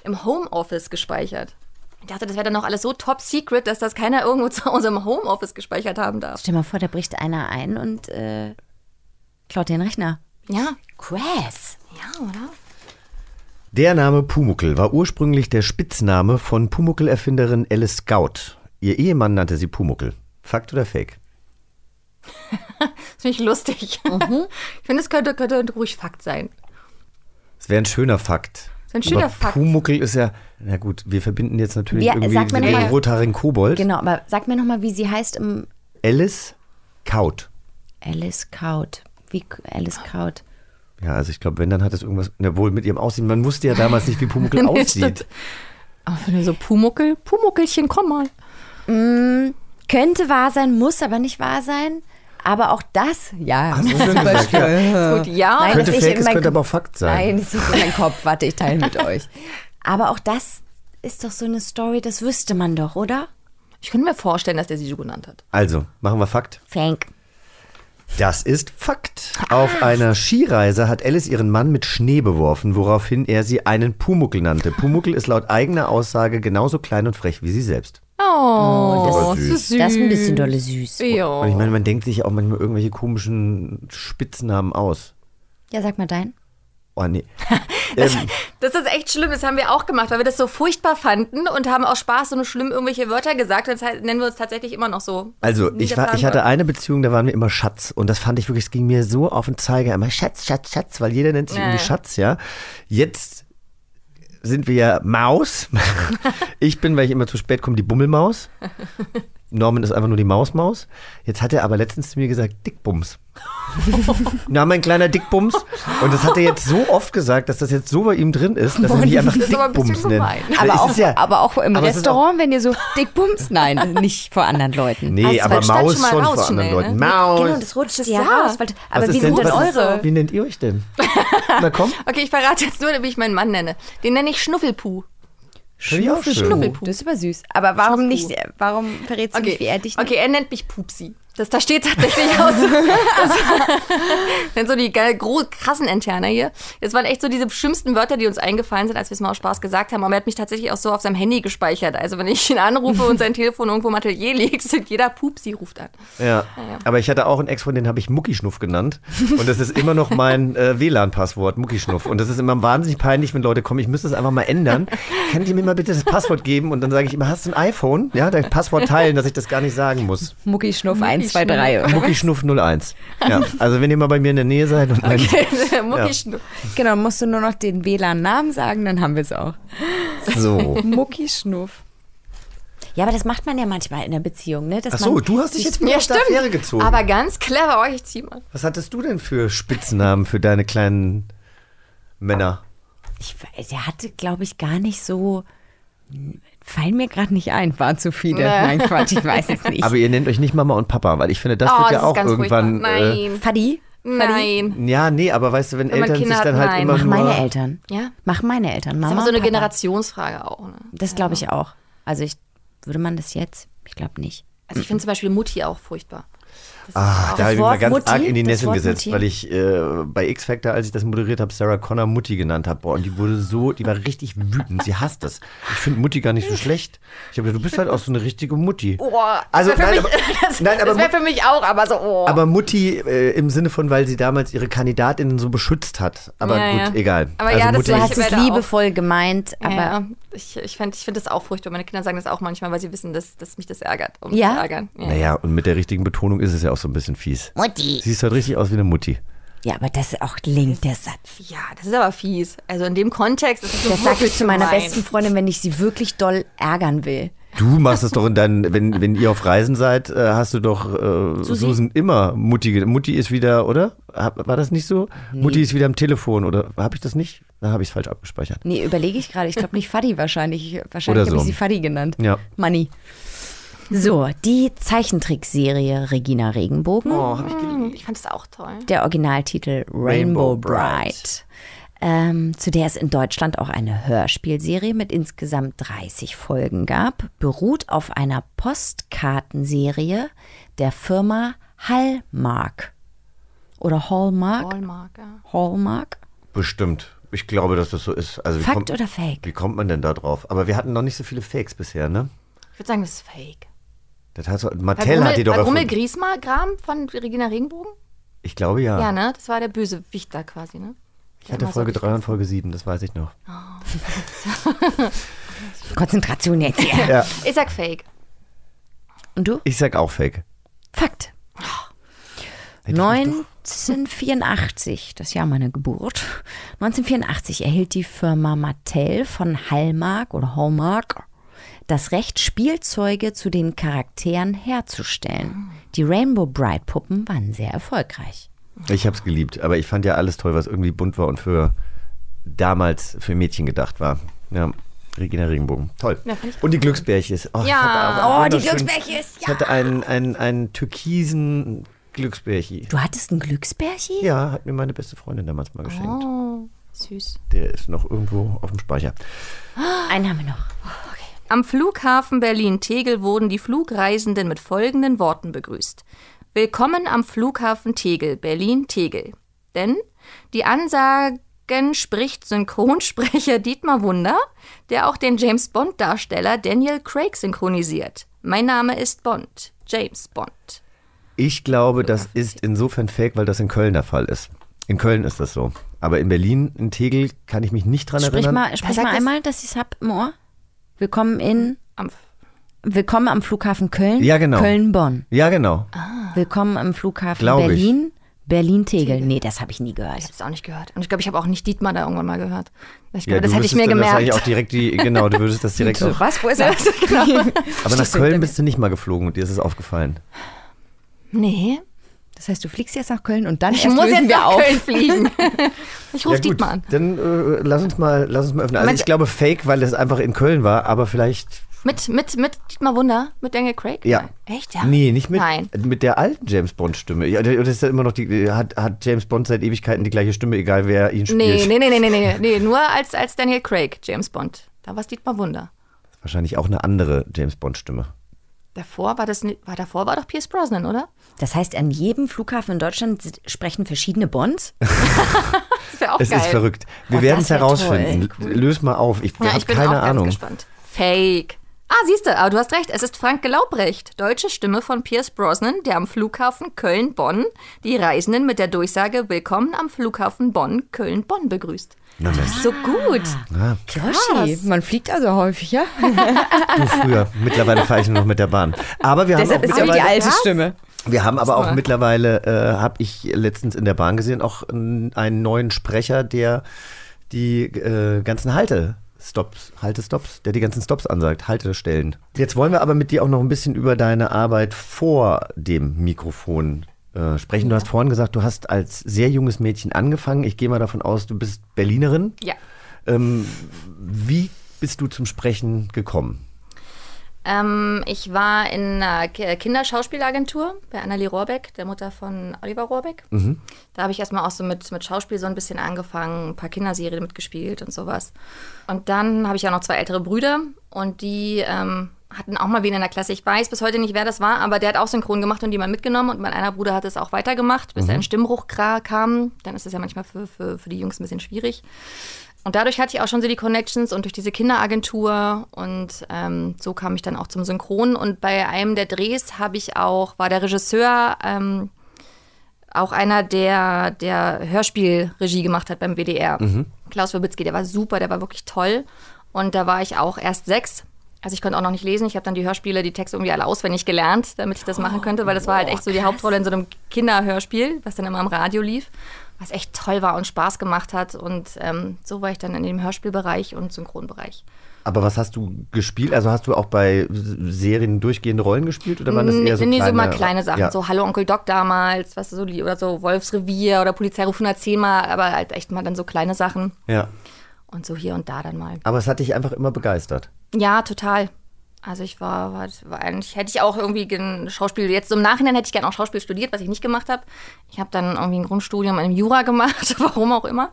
Im Homeoffice gespeichert. Ich dachte, das wäre dann noch alles so top secret, dass das keiner irgendwo [LAUGHS] zu Hause im Homeoffice gespeichert haben darf. Stell mal vor, da bricht einer ein und äh, klaut den Rechner. Ja. Crass. Ja, oder? Der Name Pumuckel war ursprünglich der Spitzname von Pumuckel-Erfinderin Alice Scout. Ihr Ehemann nannte sie Pumuckel. Fakt oder Fake? [LAUGHS] Das finde ich lustig. Ich finde, es könnte, könnte ruhig Fakt sein. Es wäre ein schöner Fakt. ist ein schöner Aber Fakt. Pumuckel ist ja, na gut, wir verbinden jetzt natürlich Wer- irgendwie sag mir den rothaarigen Kobold. Genau, aber sag mir nochmal, wie sie heißt im Alice Kaut. Alice Kaut. Wie Alice Kaut. Ja, also ich glaube, wenn, dann hat es irgendwas, na wohl mit ihrem Aussehen, man wusste ja damals nicht, wie Pumuckel [LAUGHS] Nee, aussieht. Aber wenn du so Pumuckel, Pumuckelchen, komm mal. Mm, könnte wahr sein, muss aber nicht wahr sein. Aber auch das, ja. Hast du schön gesagt, ja. Ist gut, ja. Nein, Könnte das Fake, mein könnte aber auch Fakt sein. Nein, das ist in meinem Kopf. Warte, ich teile mit [LAUGHS] euch. Aber auch das ist doch so eine Story, das wüsste man doch, oder? Ich könnte mir vorstellen, dass der sie so genannt hat. Also, machen wir Fakt. Fank. Das ist Fakt. Auf einer Skireise hat Alice ihren Mann mit Schnee beworfen, woraufhin er sie einen Pumuckel nannte. Pumuckel ist laut eigener Aussage genauso klein und frech wie sie selbst. Oh, das ist ist süß. Das ist ein bisschen dolle süß. Ja. Und ich meine, man denkt sich auch manchmal irgendwelche komischen Spitznamen aus. Ja, sag mal dein. Oh nee. [LAUGHS] ähm, Das ist echt schlimm, das haben wir auch gemacht, weil wir das so furchtbar fanden und haben aus Spaß so nur schlimm irgendwelche Wörter gesagt. Und jetzt nennen wir uns tatsächlich immer noch so. also, ich, war, ich hatte eine Beziehung, da waren wir immer Schatz. Und das fand ich wirklich, es ging mir so auf den Zeiger. Immer Schatz, Schatz, Schatz, weil jeder nennt sich Ja, irgendwie. Schatz, ja. Jetzt sind wir ja Maus. [LAUGHS] Ich bin, weil ich immer zu spät komme, die Bummelmaus. [LAUGHS] Norman ist einfach nur die Mausmaus. Jetzt hat er aber letztens zu mir gesagt, Dickbums. [LAUGHS] Na, mein kleiner Dickbums. Und das hat er jetzt so oft gesagt, dass das jetzt so bei ihm drin ist, dass er mich einfach aber ein Dickbums nennt. Aber auch, ja, aber auch im aber Restaurant, wenn ihr so Dickbums. Nein, nicht vor anderen Leuten. Nee, aber Maus schon mal schon raus vor anderen schnell, Leuten. ne? Maus. Genau, das rutscht ja ja. raus. Weil, aber wie sind denn- denn was ist- eure? Wie nennt ihr euch denn? Na komm. [LAUGHS] Okay, ich verrate jetzt nur, wie ich meinen Mann nenne. Den nenne ich Schnuffelpuh. Schnuffelpuh. Das ist aber süß. Aber warum nicht, Schnuffelpuh. warum verrätst du Okay. nicht, wie er dich nennt? okay, er nennt mich Pupsi. Das, da steht tatsächlich [LAUGHS] aus. Also, das so die großen, krassen Interner hier. Das waren echt so diese schlimmsten Wörter, die uns eingefallen sind, als wir es mal aus Spaß gesagt haben. Aber er hat mich tatsächlich auch so auf seinem Handy gespeichert. Also wenn ich ihn anrufe und sein Telefon irgendwo im Atelier liegt, [LAUGHS] sind jeder Pupsi ruft an. Ja. ja. Aber ich hatte auch einen Ex-Freund, den habe ich Muckischnuff genannt. Und das ist immer noch mein äh, WLAN-Passwort, Muckischnuff. Und das ist immer wahnsinnig peinlich, wenn Leute kommen, ich müsste das einfach mal ändern. Könnt ihr mir mal bitte das Passwort geben? Und dann sage ich immer, hast du ein iPhone? Ja, dein Passwort teilen, dass ich das gar nicht sagen muss. Muckischnuff 1 zwei, drei. Muckischnuff 01. Ja. [LAUGHS] Also wenn ihr mal bei mir in der Nähe seid und okay. [LAUGHS] Muckischnuff. Ja. Genau, musst du nur noch den WLAN-Namen sagen, dann haben wir es auch. So. [LAUGHS] Muckischnuff. Ja, aber das macht man ja manchmal in der Beziehung, ne? Dass Ach so, du hast dich jetzt mehr ja, stimmt, gezogen. Aber ganz clever, euch oh, zieh mal. Was hattest du denn für Spitznamen für deine kleinen Männer? Ich, der hatte, glaube ich, gar nicht so Fallen mir gerade nicht ein, waren zu viele. Nee. Nein, Quatsch, ich weiß es nicht. Aber ihr nennt euch nicht Mama und Papa, weil ich finde, das oh, wird ja das auch irgendwann. furchtbar. Nein. Fadi? Nein. Äh, ja, nee, aber weißt du, wenn, Wenn Eltern Kinder sich dann hat, halt nein. immer Mach nur. meine Eltern. Ja. Mach meine Eltern. Das ist Mama. aber so eine Papa. Generationsfrage auch. Ne? Das glaube ich auch. Also ich würde man das jetzt? Ich glaube nicht. Also ich finde zum Beispiel Mutti auch furchtbar. Ah, da habe ich mich mal ganz Mutti, arg in die Nesseln Wort gesetzt, Mutti. weil ich äh, bei X-Factor, als ich das moderiert habe, Sarah Connor Mutti genannt habe. Boah, und die wurde so, die war richtig wütend. Sie hasst das. Ich finde Mutti gar nicht so schlecht. Ich habe gedacht, du bist halt auch so eine richtige Mutti. Boah, Also, das wäre nein, für, mich- aber- [LAUGHS] das, nein, aber das wär für mich auch, aber so, oh. Aber Mutti äh, im Sinne von, weil sie damals ihre Kandidatinnen so beschützt hat. Aber Ja, gut, ja. egal. Aber also ja, das Mutti, Du Ich hast es liebevoll gemeint, aber ja, ich, ich finde ich find das auch furchtbar. Meine Kinder sagen das auch manchmal, weil sie wissen, dass, dass mich das ärgert. Um Ja? zu ärgern. Ja. Naja, und mit der richtigen Betonung ist es ja auch so ein bisschen fies. Mutti. Siehst halt richtig aus wie eine Mutti. Ja, aber das ist auch linkt der Satz. ja, das ist aber fies. Also in dem Kontext ist es so Das sage ich zu meiner besten Freundin, wenn ich sie wirklich doll ärgern will. Du machst es doch in deinen, wenn, wenn ihr auf Reisen seid, äh, hast du doch äh, Susan immer Mutti. Mutti ist wieder, oder? Hab, war das nicht so? Mutti ist wieder am Telefon, oder habe ich das nicht? Dann habe ich es falsch abgespeichert. Nee, überlege ich gerade. Ich glaube nicht Fadi wahrscheinlich. Wahrscheinlich Oder habe so. ich sie Fadi genannt. Ja. Money. So, die Zeichentrickserie Regina Regenbogen. Oh, habe ich geliebt. Ich fand es auch toll. Der Originaltitel Rainbow Rainbow, Bright. Bright. Ähm, zu der es in Deutschland auch eine Hörspielserie mit insgesamt 30 Folgen gab, beruht auf einer Postkartenserie der Firma Hallmark. Oder Hallmark? Hallmark, ja. Hallmark? Bestimmt. Ich glaube, dass das so ist. Also, wie Fakt kommt, oder Fake? Wie kommt man denn da drauf? Aber wir hatten noch nicht so viele Fakes bisher, ne? Ich würde sagen, das ist fake. Das heißt, Mattel Grummel, hat die doch war Grummel erfunden. Griesmer-Gram von Regina Regenbogen? Ich glaube ja. Ja. ne? Das war der Bösewicht da quasi, ne? Ich hatte Folge richtig 3 und Folge 7, das weiß ich noch. [LAUGHS] Konzentration jetzt hier. Ja. Ich sag fake. Und du? Ich sag auch Fake. Fakt. 1984, das Jahr meiner Geburt, 1984 erhielt die Firma Mattel von Hallmark oder Hallmark das Recht, Spielzeuge zu den Charakteren herzustellen. Die Rainbow Bright Puppen waren sehr erfolgreich. Ich habe es geliebt, aber ich fand ja alles toll, was irgendwie bunt war und für damals für Mädchen gedacht war. Ja, Regina Regenbogen. Toll. Ja, und die Glücksbärchis. Oh, Ja. Oh, die Glücksbärchis, Ich hatte einen, einen, einen türkisen Glücksbärchi. Du hattest einen Glücksbärchi? Ja, hat mir meine beste Freundin damals mal geschenkt. Oh, süß. Der ist noch irgendwo auf dem Speicher. Einen haben wir noch. Am Flughafen Berlin-Tegel wurden die Flugreisenden mit folgenden Worten begrüßt. Willkommen am Flughafen Tegel, Berlin-Tegel. Denn die Ansagen spricht Synchronsprecher [LAUGHS] Dietmar Wunder, der auch den James Bond-Darsteller Daniel Craig synchronisiert. Mein Name ist Bond, James Bond. Ich glaube, das ist insofern fake, weil das in Köln der Fall ist. In Köln ist das so. Aber in Berlin, in Tegel, kann ich mich nicht dran Sprich erinnern. mal, sprich mal einmal, dass ich es hab im Ohr. Willkommen in. Am Willkommen am Flughafen Köln. Ja, genau. Köln-Bonn. Ja, genau. Willkommen am Flughafen Glaub ich. Berlin. Berlin-Tegel. Nee, das habe ich nie gehört. Ich habe es auch nicht gehört. Und ich glaube, ich habe auch nicht Dietmar da irgendwann mal gehört. Ich glaube, Ja, das du hätte ich wüsstest mir dann wahrscheinlich gemerkt. auch direkt die, genau, du würdest das [LAUGHS] direkt auch. Was? Wo ist er? [LAUGHS] [LAUGHS] Aber nach Köln bist du nicht mal geflogen und dir ist es aufgefallen. Nee, Das heißt, du fliegst jetzt nach Köln und dann ich erst muss lösen jetzt wir nach auf. Köln fliegen. Ich rufe Dietmar an. Dann äh, lass uns mal, lass uns mal öffnen. Also Moment. ich glaube Fake, weil es einfach in Köln war, aber vielleicht. Mit, mit, mit Dietmar Wunder? Mit Daniel Craig? Ja. Echt, ja? Nee, nicht mit, Nein. mit der alten James Bond-Stimme. Ja, das ist ja immer noch die. Hat, hat James Bond seit Ewigkeiten die gleiche Stimme, egal wer ihn spielt. Nee, nee, nee, nee, nee, nee, nee, nur als, als Daniel Craig, James Bond. Da war es Dietmar Wunder. Wahrscheinlich auch eine andere James Bond-Stimme. Davor war das, war davor war doch Pierce Brosnan, oder? Das heißt, an jedem Flughafen in Deutschland sprechen verschiedene Bonds. [LAUGHS] Das wäre auch Es geil. ist verrückt. Wir Oh, werden es das wär herausfinden. Löse mal auf. Ich Ja, habe ich bin keine auch ganz Ahnung. gespannt. Fake. Ah, siehst du, aber du hast recht. Es ist Frank Glaubrecht, deutsche Stimme von Pierce Brosnan, der am Flughafen Köln-Bonn die Reisenden mit der Durchsage Willkommen am Flughafen Bonn, Köln-Bonn begrüßt. Na, Mensch. So gut. Ah, Yoshi, man fliegt also häufig, ja? du früher. Mittlerweile fahre ich nur noch mit der Bahn. Aber wir haben Deshalb auch ist ja auch die alte Stimme. Wir haben aber auch mittlerweile, äh, habe ich letztens in der Bahn gesehen, auch einen neuen Sprecher, der die äh, ganzen Haltestops, Haltestops, der die ganzen Stops ansagt, Haltestellen. Jetzt wollen wir aber mit dir auch noch ein bisschen über deine Arbeit vor dem Mikrofon äh, sprechen. Du hast vorhin gesagt, du hast als sehr junges Mädchen angefangen. Ich gehe mal davon aus, du bist Berlinerin. Ja. Ähm, wie bist du zum Sprechen gekommen? Ähm, ich war in einer Ki- Kinderschauspielagentur bei Annelie Rohrbeck, der Mutter von Oliver Rohrbeck. Mhm. Da habe ich erstmal auch so mit, mit Schauspiel so ein bisschen angefangen, ein paar Kinderserien mitgespielt und sowas. Und dann habe ich auch noch zwei ältere Brüder und die ähm, hatten auch mal wen in der Klasse. Ich weiß bis heute nicht, wer das war, aber der hat auch synchron gemacht und die mal mitgenommen und mein einer Bruder hat es auch weitergemacht, bis Mhm. er in Stimmbruch kam. Dann ist es ja manchmal für, für, für die Jungs ein bisschen schwierig. Und dadurch hatte ich auch schon so die Connections und durch diese Kinderagentur und ähm, so kam ich dann auch zum Synchron. Und bei einem der Drehs habe ich auch, war der Regisseur ähm, auch einer, der, der Hörspielregie gemacht hat beim WDR. Mhm. Klaus Werbitzky, der war super, der war wirklich toll. Und da war ich auch erst sechs. Also ich konnte auch noch nicht lesen. Ich habe dann die Hörspiele, die Texte irgendwie alle auswendig gelernt, damit ich das machen könnte, weil das war halt echt so die Hauptrolle in so einem Kinderhörspiel, was dann immer im Radio lief, was echt toll war und Spaß gemacht hat. Und ähm, so war ich dann in dem Hörspielbereich und Synchronbereich. Aber was hast du gespielt? Also hast du auch bei Serien durchgehende Rollen gespielt oder waren das eher so nee, kleine? so mal kleine Sachen, Ja. so Hallo Onkel Doc damals, was so oder so Wolfsrevier oder Polizeiruf 110 mal, aber halt echt mal dann so kleine Sachen ja. und so hier und da dann mal. Aber es hat dich einfach immer begeistert. Ja, total. Also ich war, war, war eigentlich, hätte ich auch irgendwie gen Schauspiel, jetzt im Nachhinein hätte ich gerne auch Schauspiel studiert, was ich nicht gemacht habe. Ich habe dann irgendwie ein Grundstudium in Jura gemacht, [LAUGHS] warum auch immer.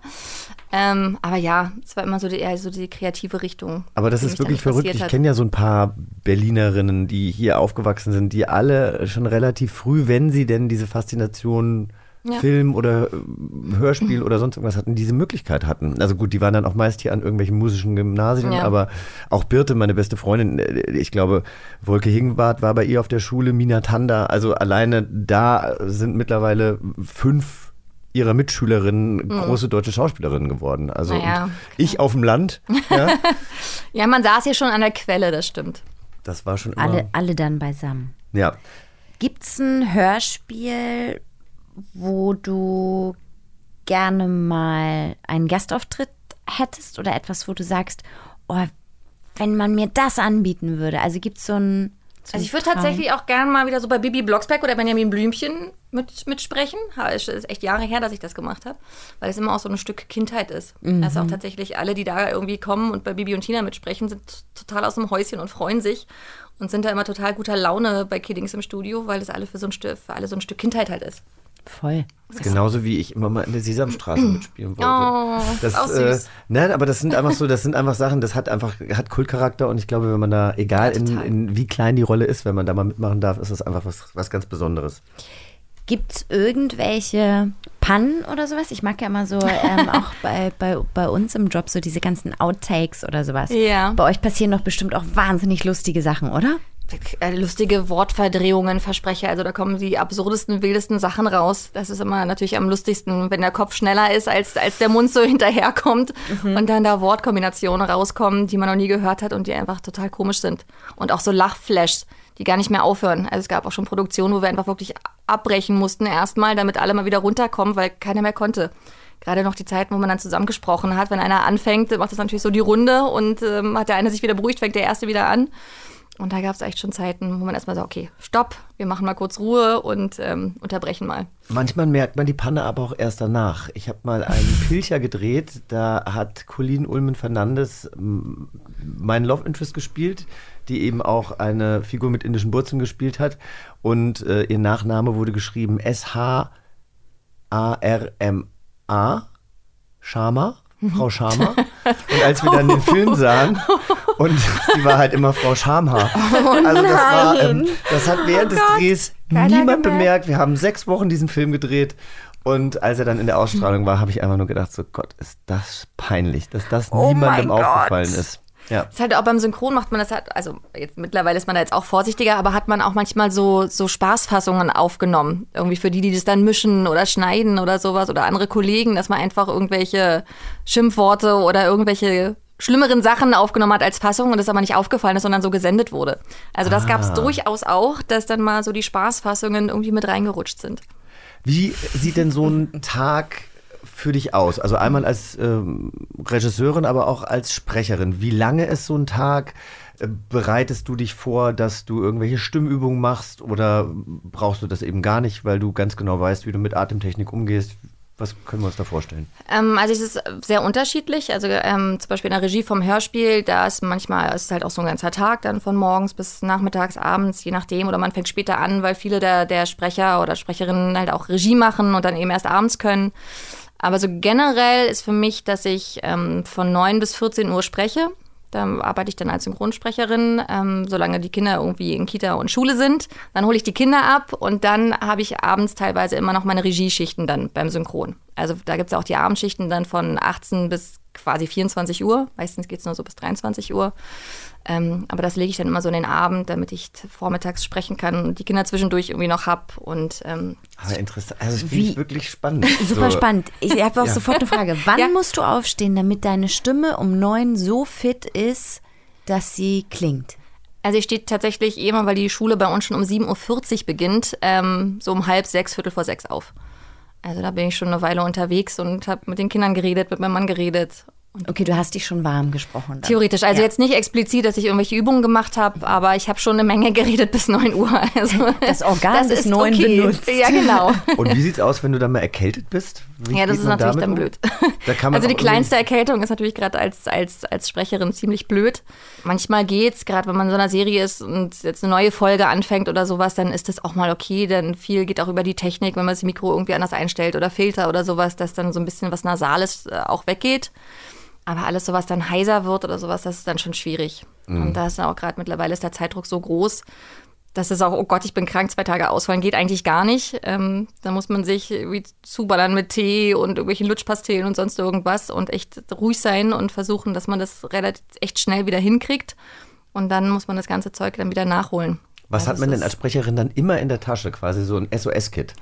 Ähm, aber ja, es war immer so die, eher so die kreative Richtung. Aber das ist wirklich verrückt. Ich kenne ja so ein paar Berlinerinnen, die hier aufgewachsen sind, die alle schon relativ früh, wenn sie denn diese Faszination Ja. Film oder äh, Hörspiel oder sonst irgendwas hatten, diese Möglichkeit hatten. Also gut, die waren dann auch meist hier an irgendwelchen musischen Gymnasien, Ja. aber auch Birte, meine beste Freundin, äh, ich glaube, Wolke Hingenbart war bei ihr auf der Schule, Mina Tanda, also alleine da sind mittlerweile fünf ihrer Mitschülerinnen Mhm. große deutsche Schauspielerinnen geworden. Also Naja, ich auf dem Land, ja, [LAUGHS] Ja, man saß hier schon an der Quelle, das stimmt. das war schon immer. Alle, alle dann beisammen. Ja. Gibt's ein Hörspiel, wo du gerne mal einen Gastauftritt hättest oder etwas, wo du sagst, oh, wenn man mir das anbieten würde? Also gibt's so ein so Also ich würde tatsächlich auch gerne mal wieder so bei Bibi Blocksberg oder Benjamin Blümchen mit, mitsprechen. Ha, Es ist echt Jahre her, dass ich das gemacht habe, weil es immer auch so ein Stück Kindheit ist. Mhm. Also auch tatsächlich alle, die da irgendwie kommen und bei Bibi und Tina mitsprechen, sind total aus dem Häuschen und freuen sich und sind da immer total guter Laune bei Kiddings im Studio, weil es alle für so ein Stück, für alle so ein Stück Kindheit halt ist. Voll. Genauso wie ich immer mal in der Sesamstraße [CLEARS THROAT] mitspielen wollte. Oh, das, auch äh, süß. nein, aber das sind einfach so, das sind einfach Sachen, das hat einfach, hat Kultcharakter und ich glaube, wenn man da, egal in, in wie klein die Rolle ist, wenn man da mal mitmachen darf, ist das einfach was, was ganz Besonderes. Gibt's irgendwelche Pannen oder sowas? Ich mag ja immer so ähm, auch [LAUGHS] bei, bei, bei uns im Job so diese ganzen Outtakes oder sowas. Ja. Bei euch passieren doch bestimmt auch wahnsinnig lustige Sachen, oder? Äh, lustige Wortverdrehungen, Versprecher. Also da kommen die absurdesten, wildesten Sachen raus. Das ist immer natürlich am lustigsten, wenn der Kopf schneller ist, als, als der Mund so [LAUGHS] hinterherkommt und dann da Wortkombinationen rauskommen, die man noch nie gehört hat und die einfach total komisch sind. Und auch so Lachflashs, die gar nicht mehr aufhören. Also es gab auch schon Produktionen, wo wir einfach wirklich abbrechen mussten erstmal, damit alle mal wieder runterkommen, weil keiner mehr konnte. Gerade noch die Zeiten, wo man dann zusammengesprochen hat, wenn einer anfängt, macht das natürlich so die Runde und ähm, hat der eine sich wieder beruhigt, fängt der erste wieder an. Und da gab es echt schon Zeiten, wo man erstmal sagt, okay, stopp, wir machen mal kurz Ruhe und ähm, unterbrechen mal. Manchmal merkt man die Panne aber auch erst danach. Ich habe mal einen [LAUGHS] Pilcher gedreht, da hat Colleen Ulmen Fernandes meinen Love Interest gespielt, die eben auch eine Figur mit indischen Wurzeln gespielt hat. Und äh, ihr Nachname wurde geschrieben S-H-A-R-M-A, Sharma, Frau Sharma. [LAUGHS] Und als wir dann den Film sahen, [LAUGHS] und sie war halt immer Frau Schamhaar. [LAUGHS] Oh also das war, ähm, das hat während Oh des Gott. Drehs Keiner niemand gemerkt. bemerkt. Wir haben sechs Wochen diesen Film gedreht. Und als er dann in der Ausstrahlung war, habe ich einfach nur gedacht, so Gott, ist das peinlich, dass das Oh niemandem Gott. aufgefallen ist. Ja. Das ist halt auch beim Synchron macht man das halt, also jetzt mittlerweile ist man da jetzt auch vorsichtiger, aber hat man auch manchmal so, so Spaßfassungen aufgenommen. Irgendwie für die, die das dann mischen oder schneiden oder sowas oder andere Kollegen, dass man einfach irgendwelche Schimpfworte oder irgendwelche schlimmeren Sachen aufgenommen hat als Fassung und das aber nicht aufgefallen ist, sondern so gesendet wurde. Also das Ah. gab es durchaus auch, dass dann mal so die Spaßfassungen irgendwie mit reingerutscht sind. Wie sieht denn so ein Tag für dich aus? Also einmal als ähm, Regisseurin, aber auch als Sprecherin. Wie lange ist so ein Tag? Äh, Bereitest du dich vor, dass du irgendwelche Stimmübungen machst oder brauchst du das eben gar nicht, weil du ganz genau weißt, wie du mit Atemtechnik umgehst? Was können wir uns da vorstellen? Ähm, also es ist sehr unterschiedlich. Also ähm, zum Beispiel in der Regie vom Hörspiel, da ist manchmal ist halt auch so ein ganzer Tag, dann von morgens bis nachmittags, abends, je nachdem. Oder man fängt später an, weil viele der, der Sprecher oder Sprecherinnen halt auch Regie machen und dann eben erst abends können. Aber so generell ist für mich, dass ich ähm, von 9 bis 14 Uhr spreche. Da arbeite ich dann als Synchronsprecherin, ähm, solange die Kinder irgendwie in Kita und Schule sind. Dann hole ich die Kinder ab und dann habe ich abends teilweise immer noch meine Regieschichten dann beim Synchron. Also da gibt es auch die Abendschichten dann von 18 bis quasi 24 Uhr. Meistens geht es nur so bis 23 Uhr. Ähm, aber das lege ich dann immer so in den Abend, damit ich vormittags sprechen kann und die Kinder zwischendurch irgendwie noch hab. Und ähm, Ah, interessant. Also das finde ich wirklich spannend. [LAUGHS] Super So, spannend. Ich habe auch [LAUGHS] Ja. sofort eine Frage. [LAUGHS] Wann musst du aufstehen, damit deine Stimme um neun so fit ist, dass sie klingt? Also ich stehe tatsächlich immer, weil die Schule bei uns schon um 7.40 Uhr beginnt, ähm, so um halb sechs, viertel vor sechs auf. Also da bin ich schon eine Weile unterwegs und habe mit den Kindern geredet, mit meinem Mann geredet. Okay, du hast dich schon warm gesprochen. Dann. Theoretisch, also Ja. jetzt nicht explizit, dass ich irgendwelche Übungen gemacht habe, aber ich habe schon eine Menge [LAUGHS] geredet bis 9 Uhr. Also, Das Organ bis ist 9 okay. benutzt. Ja, genau. [LAUGHS] Und wie sieht's aus, wenn du dann mal erkältet bist? Wie ja, das geht ist natürlich dann um? blöd. Da kann man Also die kleinste Erkältung ist natürlich gerade als, als, als Sprecherin ziemlich blöd. Manchmal geht's, gerade wenn man in so einer Serie ist und jetzt eine neue Folge anfängt oder sowas, dann ist das auch mal okay. Denn viel geht auch über die Technik, wenn man das Mikro irgendwie anders einstellt oder Filter oder sowas, dass dann so ein bisschen was Nasales äh, auch weggeht. Aber alles, so was dann heiser wird oder sowas, das ist dann schon schwierig. Mhm. Und da ist dann auch gerade mittlerweile ist der Zeitdruck so groß, dass es auch, oh Gott, ich bin krank, zwei Tage ausfallen, geht eigentlich gar nicht. Ähm, da muss man sich irgendwie zuballern mit Tee und irgendwelchen Lutschpastillen und sonst irgendwas und echt ruhig sein und versuchen, dass man das relativ echt schnell wieder hinkriegt. Und dann muss man das ganze Zeug dann wieder nachholen. Was Also hat man denn als Sprecherin dann immer in der Tasche? Quasi so ein SOS-Kit.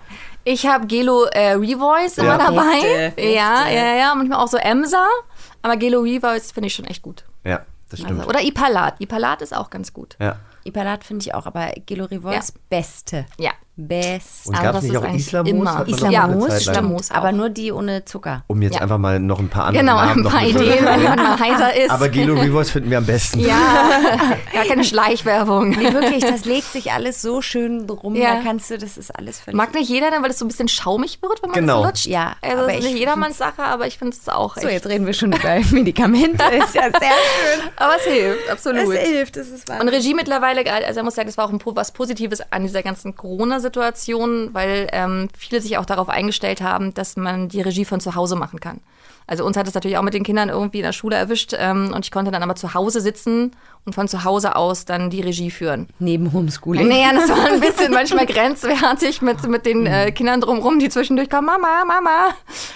Ich habe Gelo äh, Revoice immer Ja. dabei. Beste, Ja, beste. ja, ja. Manchmal auch so Emsa. Aber Gelo Revoice finde ich schon echt gut. Ja, das stimmt. Also, oder Ipalat. Ipalat ist auch ganz gut. ja. Ipalat finde ich auch, aber Gelorivols beste. Ja. Best. Und gab's nicht auch Islamos? Islamos, stimmt, aber nur die ohne Zucker. Um jetzt Ja. einfach mal noch ein paar andere Genau, Namen ein noch paar Ideen, wenn man mal heiser [LAUGHS] ist. Aber Gelo Revoice finden wir am besten. Ja, [LAUGHS] gar keine Schleichwerbung. Nee, wirklich, das legt sich alles so schön drum. Ja. Da kannst du, das ist alles völlig. Mag nicht jeder, dann, weil es so ein bisschen schaumig wird, wenn man Genau. das lutscht. Ja, also aber das ist ich nicht jedermanns Sache, aber ich finde es auch So, echt. jetzt reden wir schon über Medikamente. [LAUGHS] Ist ja sehr schön. Aber es hilft, absolut. Es hilft, es ist wahr. Und Regie mittlerweile, also ich muss sagen, das war auch ein, was Positives an dieser ganzen Corona-Situation, weil ähm, viele sich auch darauf eingestellt haben, dass man die Regie von zu Hause machen kann. Also uns hat es natürlich auch mit den Kindern irgendwie in der Schule erwischt ähm, und ich konnte dann aber zu Hause sitzen und von zu Hause aus dann die Regie führen. Neben Homeschooling. Naja, das war ein bisschen [LAUGHS] manchmal grenzwertig mit, mit den äh, Kindern drumherum, die zwischendurch kommen, Mama, Mama.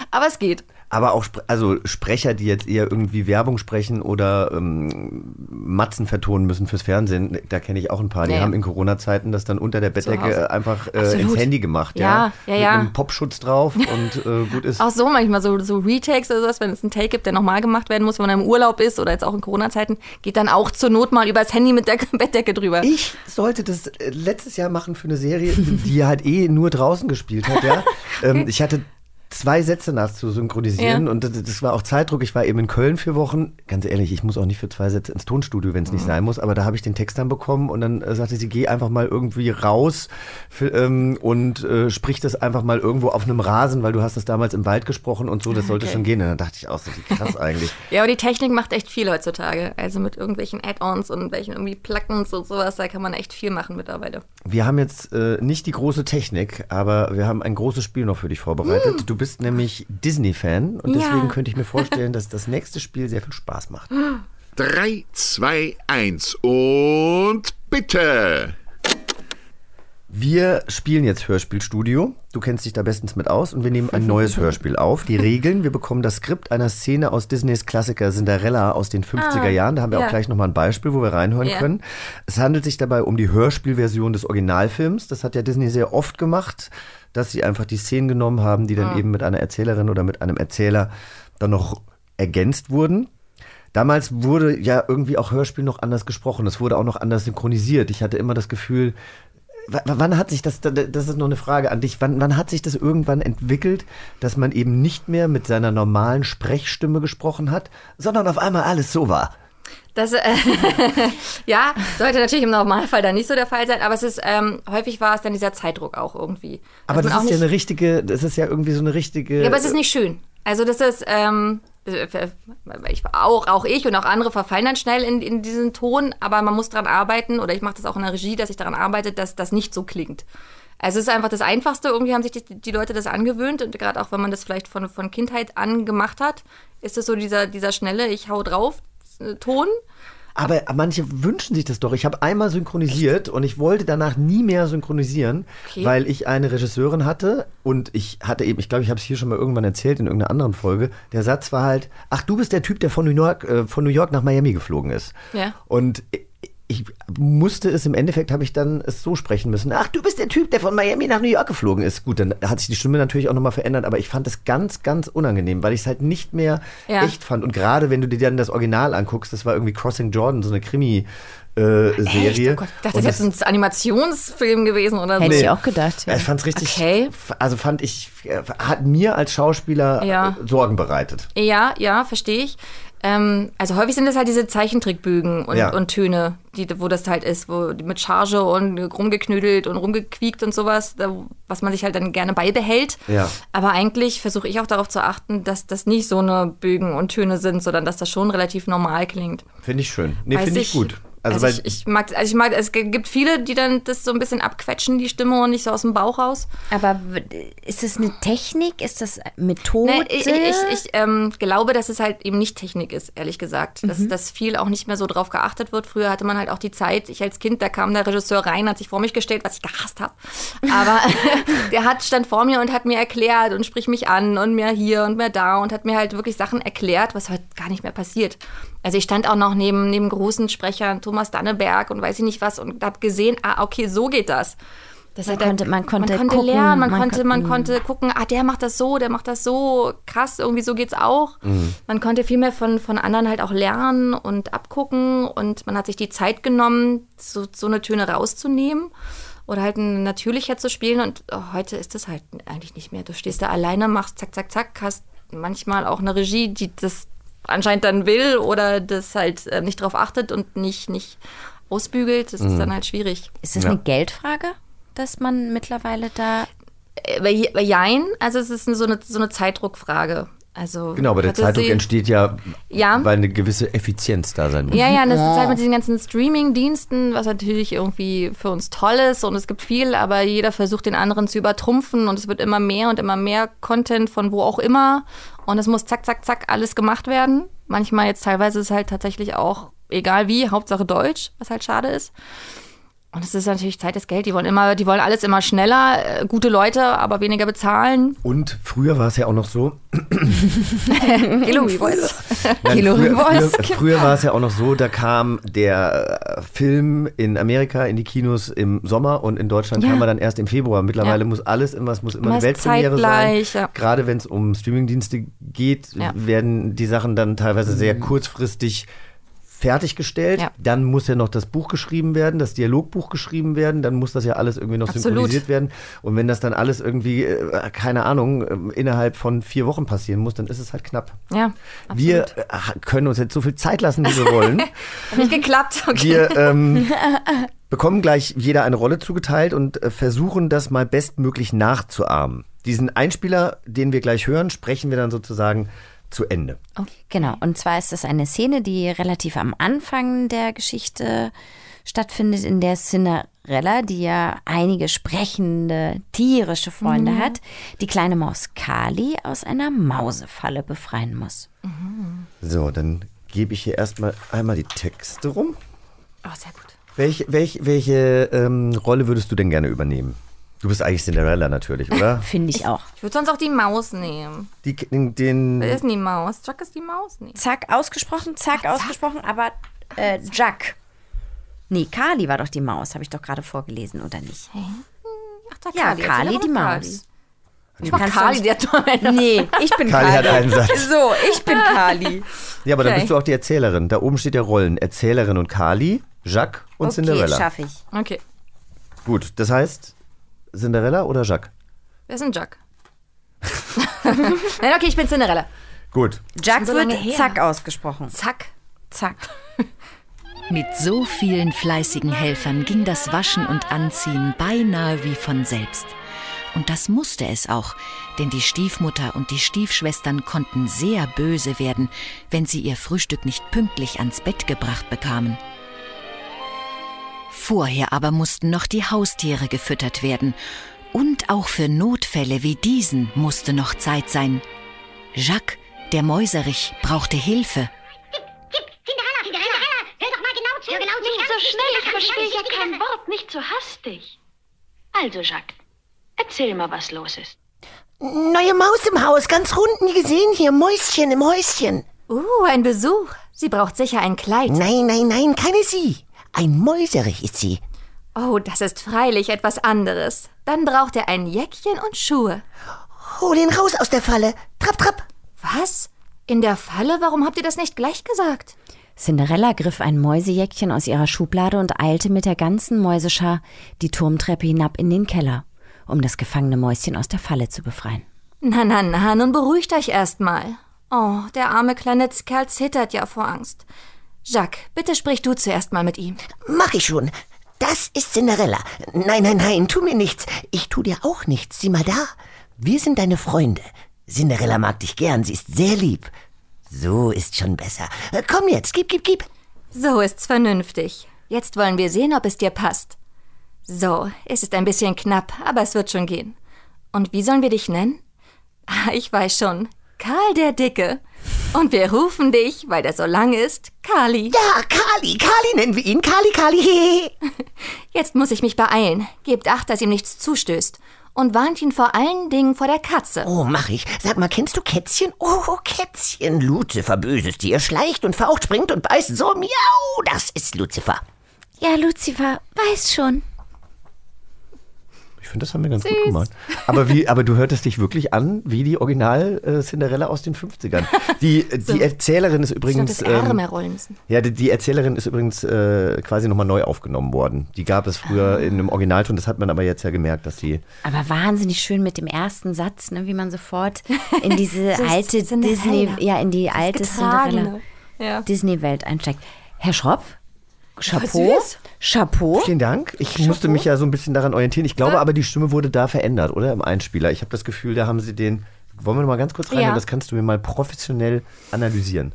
Aber es geht. Aber auch also Sprecher, die jetzt eher irgendwie Werbung sprechen oder ähm, Matzen vertonen müssen fürs Fernsehen, da kenne ich auch ein paar. Die Ja, ja. haben in Corona-Zeiten das dann unter der Bettdecke einfach äh, ins Handy gemacht. Ja, ja, Mit ja. einem Popschutz drauf und äh, gut ist. Auch so manchmal so, so Retakes oder sowas, wenn es einen Take gibt, der nochmal gemacht werden muss, wenn man im Urlaub ist oder jetzt auch in Corona-Zeiten, geht dann auch zur Not mal übers Handy mit der [LAUGHS] Bettdecke drüber. Ich sollte das äh, letztes Jahr machen für eine Serie, die halt eh nur draußen gespielt hat. Ja? [LAUGHS] ähm, ich hatte zwei Sätze nachzusynchronisieren Ja. und das, das war auch Zeitdruck. Ich war eben in Köln vier Wochen. Ganz ehrlich, ich muss auch nicht für zwei Sätze ins Tonstudio, wenn es nicht sein muss. Aber da habe ich den Text dann bekommen und dann äh, sagte sie, geh einfach mal irgendwie raus für, ähm, und äh, sprich das einfach mal irgendwo auf einem Rasen, weil du hast das damals im Wald gesprochen und so. Das sollte Okay. schon gehen. Und dann dachte ich auch so, wie krass [LAUGHS] eigentlich. Ja, aber die Technik macht echt viel heutzutage. Also mit irgendwelchen Add-ons und welchen irgendwie Plugins und sowas, da kann man echt viel machen mittlerweile. Wir haben jetzt äh, nicht die große Technik, aber wir haben ein großes Spiel noch für dich vorbereitet. Du bist nämlich Disney-Fan und Ja. deswegen könnte ich mir vorstellen, dass das nächste Spiel sehr viel Spaß macht. 3, 2, 1 und bitte. Wir spielen jetzt Hörspielstudio. Du kennst dich da bestens mit aus und wir nehmen ein neues [LAUGHS] Hörspiel auf. Die Regeln, wir bekommen das Skript einer Szene aus Disneys Klassiker Cinderella aus den 50er Ah, Jahren. Da haben wir ja. auch gleich nochmal ein Beispiel, wo wir reinhören Ja. können. Es handelt sich dabei um die Hörspielversion des Originalfilms. Das hat ja Disney sehr oft gemacht, dass sie einfach die Szenen genommen haben, die dann Ah. eben mit einer Erzählerin oder mit einem Erzähler dann noch ergänzt wurden. Damals wurde ja irgendwie auch Hörspiel noch anders gesprochen. Es wurde auch noch anders synchronisiert. Ich hatte immer das Gefühl, wann hat sich das, das ist noch eine Frage an dich, wann, wann hat sich das irgendwann entwickelt, dass man eben nicht mehr mit seiner normalen Sprechstimme gesprochen hat, sondern auf einmal alles so war? Das, äh, [LAUGHS] ja, sollte natürlich im Normalfall dann nicht so der Fall sein, aber es ist, ähm, häufig war es dann dieser Zeitdruck auch irgendwie. Aber das ist ja eine richtige, das ist ja irgendwie so eine richtige. Ja, aber es ist nicht schön. Also das ist, ähm, ich, auch, auch ich und auch andere verfallen dann schnell in, in diesen Ton, aber man muss daran arbeiten, oder ich mache das auch in der Regie, dass ich daran arbeite, dass das nicht so klingt. Also es ist einfach das Einfachste, irgendwie haben sich die, die Leute das angewöhnt und gerade auch wenn man das vielleicht von, von Kindheit an gemacht hat, ist es so dieser, dieser schnelle, ich hau drauf Ton. Aber manche wünschen sich das doch. Ich habe einmal synchronisiert und ich wollte danach nie mehr synchronisieren, Okay. weil ich eine Regisseurin hatte und ich hatte eben, ich glaube, ich habe es hier schon mal irgendwann erzählt in irgendeiner anderen Folge. Der Satz war halt: Ach, du bist der Typ, der von New York, äh, von New York nach Miami geflogen ist. Ja. Und ich musste es im Endeffekt, habe ich dann es so sprechen müssen. Ach, du bist der Typ, der von Miami nach New York geflogen ist. Gut, dann hat sich die Stimme natürlich auch nochmal verändert, aber ich fand es ganz, ganz unangenehm, weil ich es halt nicht mehr Ja. echt fand. Und gerade wenn du dir dann das Original anguckst, das war irgendwie Crossing Jordan, so eine Krimi-Serie. Echt? Oh Gott, ich dachte, das ist jetzt ein Animationsfilm gewesen oder so. Hätte ich auch gedacht. Ja, ich fand es richtig, Okay. also fand ich, äh, hat mir als Schauspieler Ja. äh, Sorgen bereitet. Ja, ja, verstehe ich. Ähm, also häufig sind das halt diese Zeichentrickbögen und, Ja. und Töne, die, wo das halt ist, wo mit Charge und rumgeknüdelt und rumgequiekt und sowas, was man sich halt dann gerne beibehält. Ja. Aber eigentlich versuche ich auch darauf zu achten, dass das nicht so eine Bögen und Töne sind, sondern dass das schon relativ normal klingt. Finde ich schön. Nee, finde ich gut. Also, Also, ich, ich mag, also ich mag, es gibt viele, die dann das so ein bisschen abquetschen, die Stimme und nicht so aus dem Bauch raus. Aber ist das eine Technik? Ist das Methode? Nee, ich ich, ich ähm, glaube, dass es halt eben nicht Technik ist, ehrlich gesagt. Dass, Mhm. dass viel auch nicht mehr so drauf geachtet wird. Früher hatte man halt auch die Zeit, ich als Kind, da kam der Regisseur rein, hat sich vor mich gestellt, was ich gehasst habe. Aber [LAUGHS] der hat stand vor mir und hat mir erklärt und spricht mich an und mehr hier und mehr da und hat mir halt wirklich Sachen erklärt, was heute gar nicht mehr passiert. Also ich stand auch noch neben, neben großen Sprechern, Thomas Danneberg und weiß ich nicht was und habe gesehen, ah, okay, so geht das. Das Man er- konnte- man konnte man konnte gucken, lernen, man, man konnte, man kon- konnte gucken, ah, der macht das so, der macht das so, krass, irgendwie so geht's auch. Mhm. Man konnte viel mehr von, von anderen halt auch lernen und abgucken und man hat sich die Zeit genommen, so, so eine Töne rauszunehmen oder halt natürlicher zu spielen und oh, heute ist das halt eigentlich nicht mehr. Du stehst da alleine, machst zack, zack, zack, hast manchmal auch eine Regie, die das anscheinend dann will oder das halt äh, nicht drauf achtet und nicht, nicht ausbügelt. Das ist Mhm. dann halt schwierig. Ist das eine Geldfrage, dass man mittlerweile da. Äh, Jein, also es ist so eine, so eine Zeitdruckfrage. Also genau, aber der Zeitdruck sie- entsteht ja, Ja. weil eine gewisse Effizienz da sein muss. Ja, ja, und das ist halt mit diesen ganzen Streaming-Diensten, was natürlich irgendwie für uns toll ist und es gibt viel, aber jeder versucht den anderen zu übertrumpfen und es wird immer mehr und immer mehr Content von wo auch immer und es muss zack, zack, zack alles gemacht werden. Manchmal jetzt teilweise ist es halt tatsächlich auch egal wie, Hauptsache Deutsch, was halt schade ist. Und es ist natürlich Zeit ist Geld. Die wollen immer, die wollen alles immer schneller, äh, gute Leute, aber weniger bezahlen. Und früher war es ja auch noch so, [LAUGHS] Kilo Voice. [LAUGHS] Nein, Kilo früher, Voice. früher, früher war es ja auch noch so, da kam der äh, Film in Amerika in die Kinos im Sommer und in Deutschland Ja. kam er dann erst im Februar. Mittlerweile Ja. muss alles immer, es muss immer eine Weltpremiere zeitgleich, sein. ja. Gerade wenn es um Streamingdienste geht, Ja. werden die Sachen dann teilweise sehr Mhm. kurzfristig fertiggestellt. Ja. Dann muss ja noch das Buch geschrieben werden, das Dialogbuch geschrieben werden, dann muss das ja alles irgendwie noch Absolut. synchronisiert werden. Und wenn das dann alles irgendwie, äh, keine Ahnung, äh, innerhalb von vier Wochen passieren muss, dann ist es halt knapp. Ja, Wir äh, können uns jetzt so viel Zeit lassen, wie wir wollen. [LAUGHS] Hat nicht geklappt. Okay. Wir ähm, [LAUGHS] bekommen gleich jeder eine Rolle zugeteilt und versuchen das mal bestmöglich nachzuahmen. Diesen Einspieler, den wir gleich hören, sprechen wir dann sozusagen zu Ende. Genau, und zwar ist das eine Szene, die relativ am Anfang der Geschichte stattfindet, in der Cinderella, die ja einige sprechende, tierische Freunde Mhm. hat, die kleine Maus Kali aus einer Mausefalle befreien muss. So, dann gebe ich hier erstmal einmal die Texte rum. Oh, sehr gut. Welche, welche, welche ähm, Rolle würdest du denn gerne übernehmen? Du bist eigentlich Cinderella natürlich, oder? [LAUGHS] Finde ich auch. Ich würde sonst auch die Maus nehmen. Die, den, den, Wer ist denn die Maus? Chuck ist die Maus? Nee. Zack, ausgesprochen, zack, ausgesprochen, aber äh, Jack. Nee, Kali war doch die Maus, habe ich doch gerade vorgelesen, oder nicht? Ach, da Ja, Kali. Die Maus. Ich mach Kali, die hat. Nee, ich bin Kali Kali. hat einen Satz. [LAUGHS] So, ich bin Kali. Ja, aber dann Okay. bist du auch die Erzählerin. Da oben steht ja Rollen. Erzählerin und Kali, Jacques und Okay, Cinderella. schaffe ich. Okay. Gut, das heißt Cinderella oder Jacques? Wer ist denn Jack? Nein, okay, ich bin Cinderella. Gut. Jack so wird her. zack ausgesprochen. Zack. Zack. [LAUGHS] Mit so vielen fleißigen Helfern ging das Waschen und Anziehen beinahe wie von selbst. Und das musste es auch, denn die Stiefmutter und die Stiefschwestern konnten sehr böse werden, wenn sie ihr Frühstück nicht pünktlich ans Bett gebracht bekamen. Vorher aber mussten noch die Haustiere gefüttert werden. Und auch für Notfälle wie diesen musste noch Zeit sein. Jacques, der Mäuserich, brauchte Hilfe. Cinderella, Cinderella, hör doch mal genau zu. Genau Nicht so schnell, ich verstehe ja kein Wort, nicht so hastig. Also, Jacques, erzähl mal, was los ist. Neue Maus im Haus, ganz rund nie gesehen hier. Mäuschen im Häuschen. Uh, ein Besuch. Sie braucht sicher ein Kleid. Nein, nein, nein, keine sie. Ein Mäuserich ist sie. Oh, das ist freilich etwas anderes. Dann braucht er ein Jäckchen und Schuhe. Hol ihn raus aus der Falle. Trapp, trapp. Was? In der Falle? Warum habt ihr das nicht gleich gesagt? Cinderella griff ein Mäusejäckchen aus ihrer Schublade und eilte mit der ganzen Mäuseschar die Turmtreppe hinab in den Keller, um das gefangene Mäuschen aus der Falle zu befreien. Na, na, na, nun beruhigt euch erst mal. Oh, der arme kleine Kerl zittert ja vor Angst. Jacques, bitte sprich du zuerst mal mit ihm. Mach ich schon. Das ist Cinderella. Nein, nein, nein, tu mir nichts. Ich tu dir auch nichts. Sieh mal da. Wir sind deine Freunde. Cinderella mag dich gern, sie ist sehr lieb. So ist schon besser. Äh, Komm jetzt, gib, gib, gib. So ist's vernünftig. Jetzt wollen wir sehen, ob es dir passt. So, es ist ein bisschen knapp, aber es wird schon gehen. Und wie sollen wir dich nennen? Ah, ich weiß schon. Karl der Dicke. Und wir rufen dich, weil der so lang ist, Kali. Ja, Kali, Kali nennen wir ihn. Kali, Kali. [LAUGHS] Jetzt muss ich mich beeilen. Gebt acht, dass ihm nichts zustößt. Und warnt ihn vor allen Dingen vor der Katze. Oh, mach ich. Sag mal, kennst du Kätzchen? Oh, Kätzchen. Lucifer, böses Tier, schleicht und faucht, springt und beißt so. Miau, das ist Lucifer. Ja, Lucifer, weiß schon. Ich finde, das haben wir ganz gut gemacht. Aber, wie, aber du hörtest dich wirklich an wie die Original äh, Cinderella aus den 50ern. Die, äh, [LAUGHS] die Erzählerin ist übrigens. das R ähm, mehr rollen müssen. Ja, die, die Erzählerin ist übrigens äh, quasi nochmal neu aufgenommen worden. Die gab es früher in einem Originalton, das hat man aber jetzt ja gemerkt, dass sie. Aber wahnsinnig schön mit dem ersten Satz, ne, wie man sofort in diese Das [LAUGHS] alte Cinderella. Disney, ja, in die Das alte. Cinderella Ja. Disney-Welt einsteigt. Herr Schropf, Chapeau. süß. Chapeau. Vielen Dank. Ich musste mich ja so ein bisschen daran orientieren. Ich glaube aber, die Stimme wurde da verändert, oder? Im Einspieler. Ich habe das Gefühl, da haben sie den. Wollen wir noch mal ganz kurz rein? Ja. Das kannst du mir mal professionell analysieren.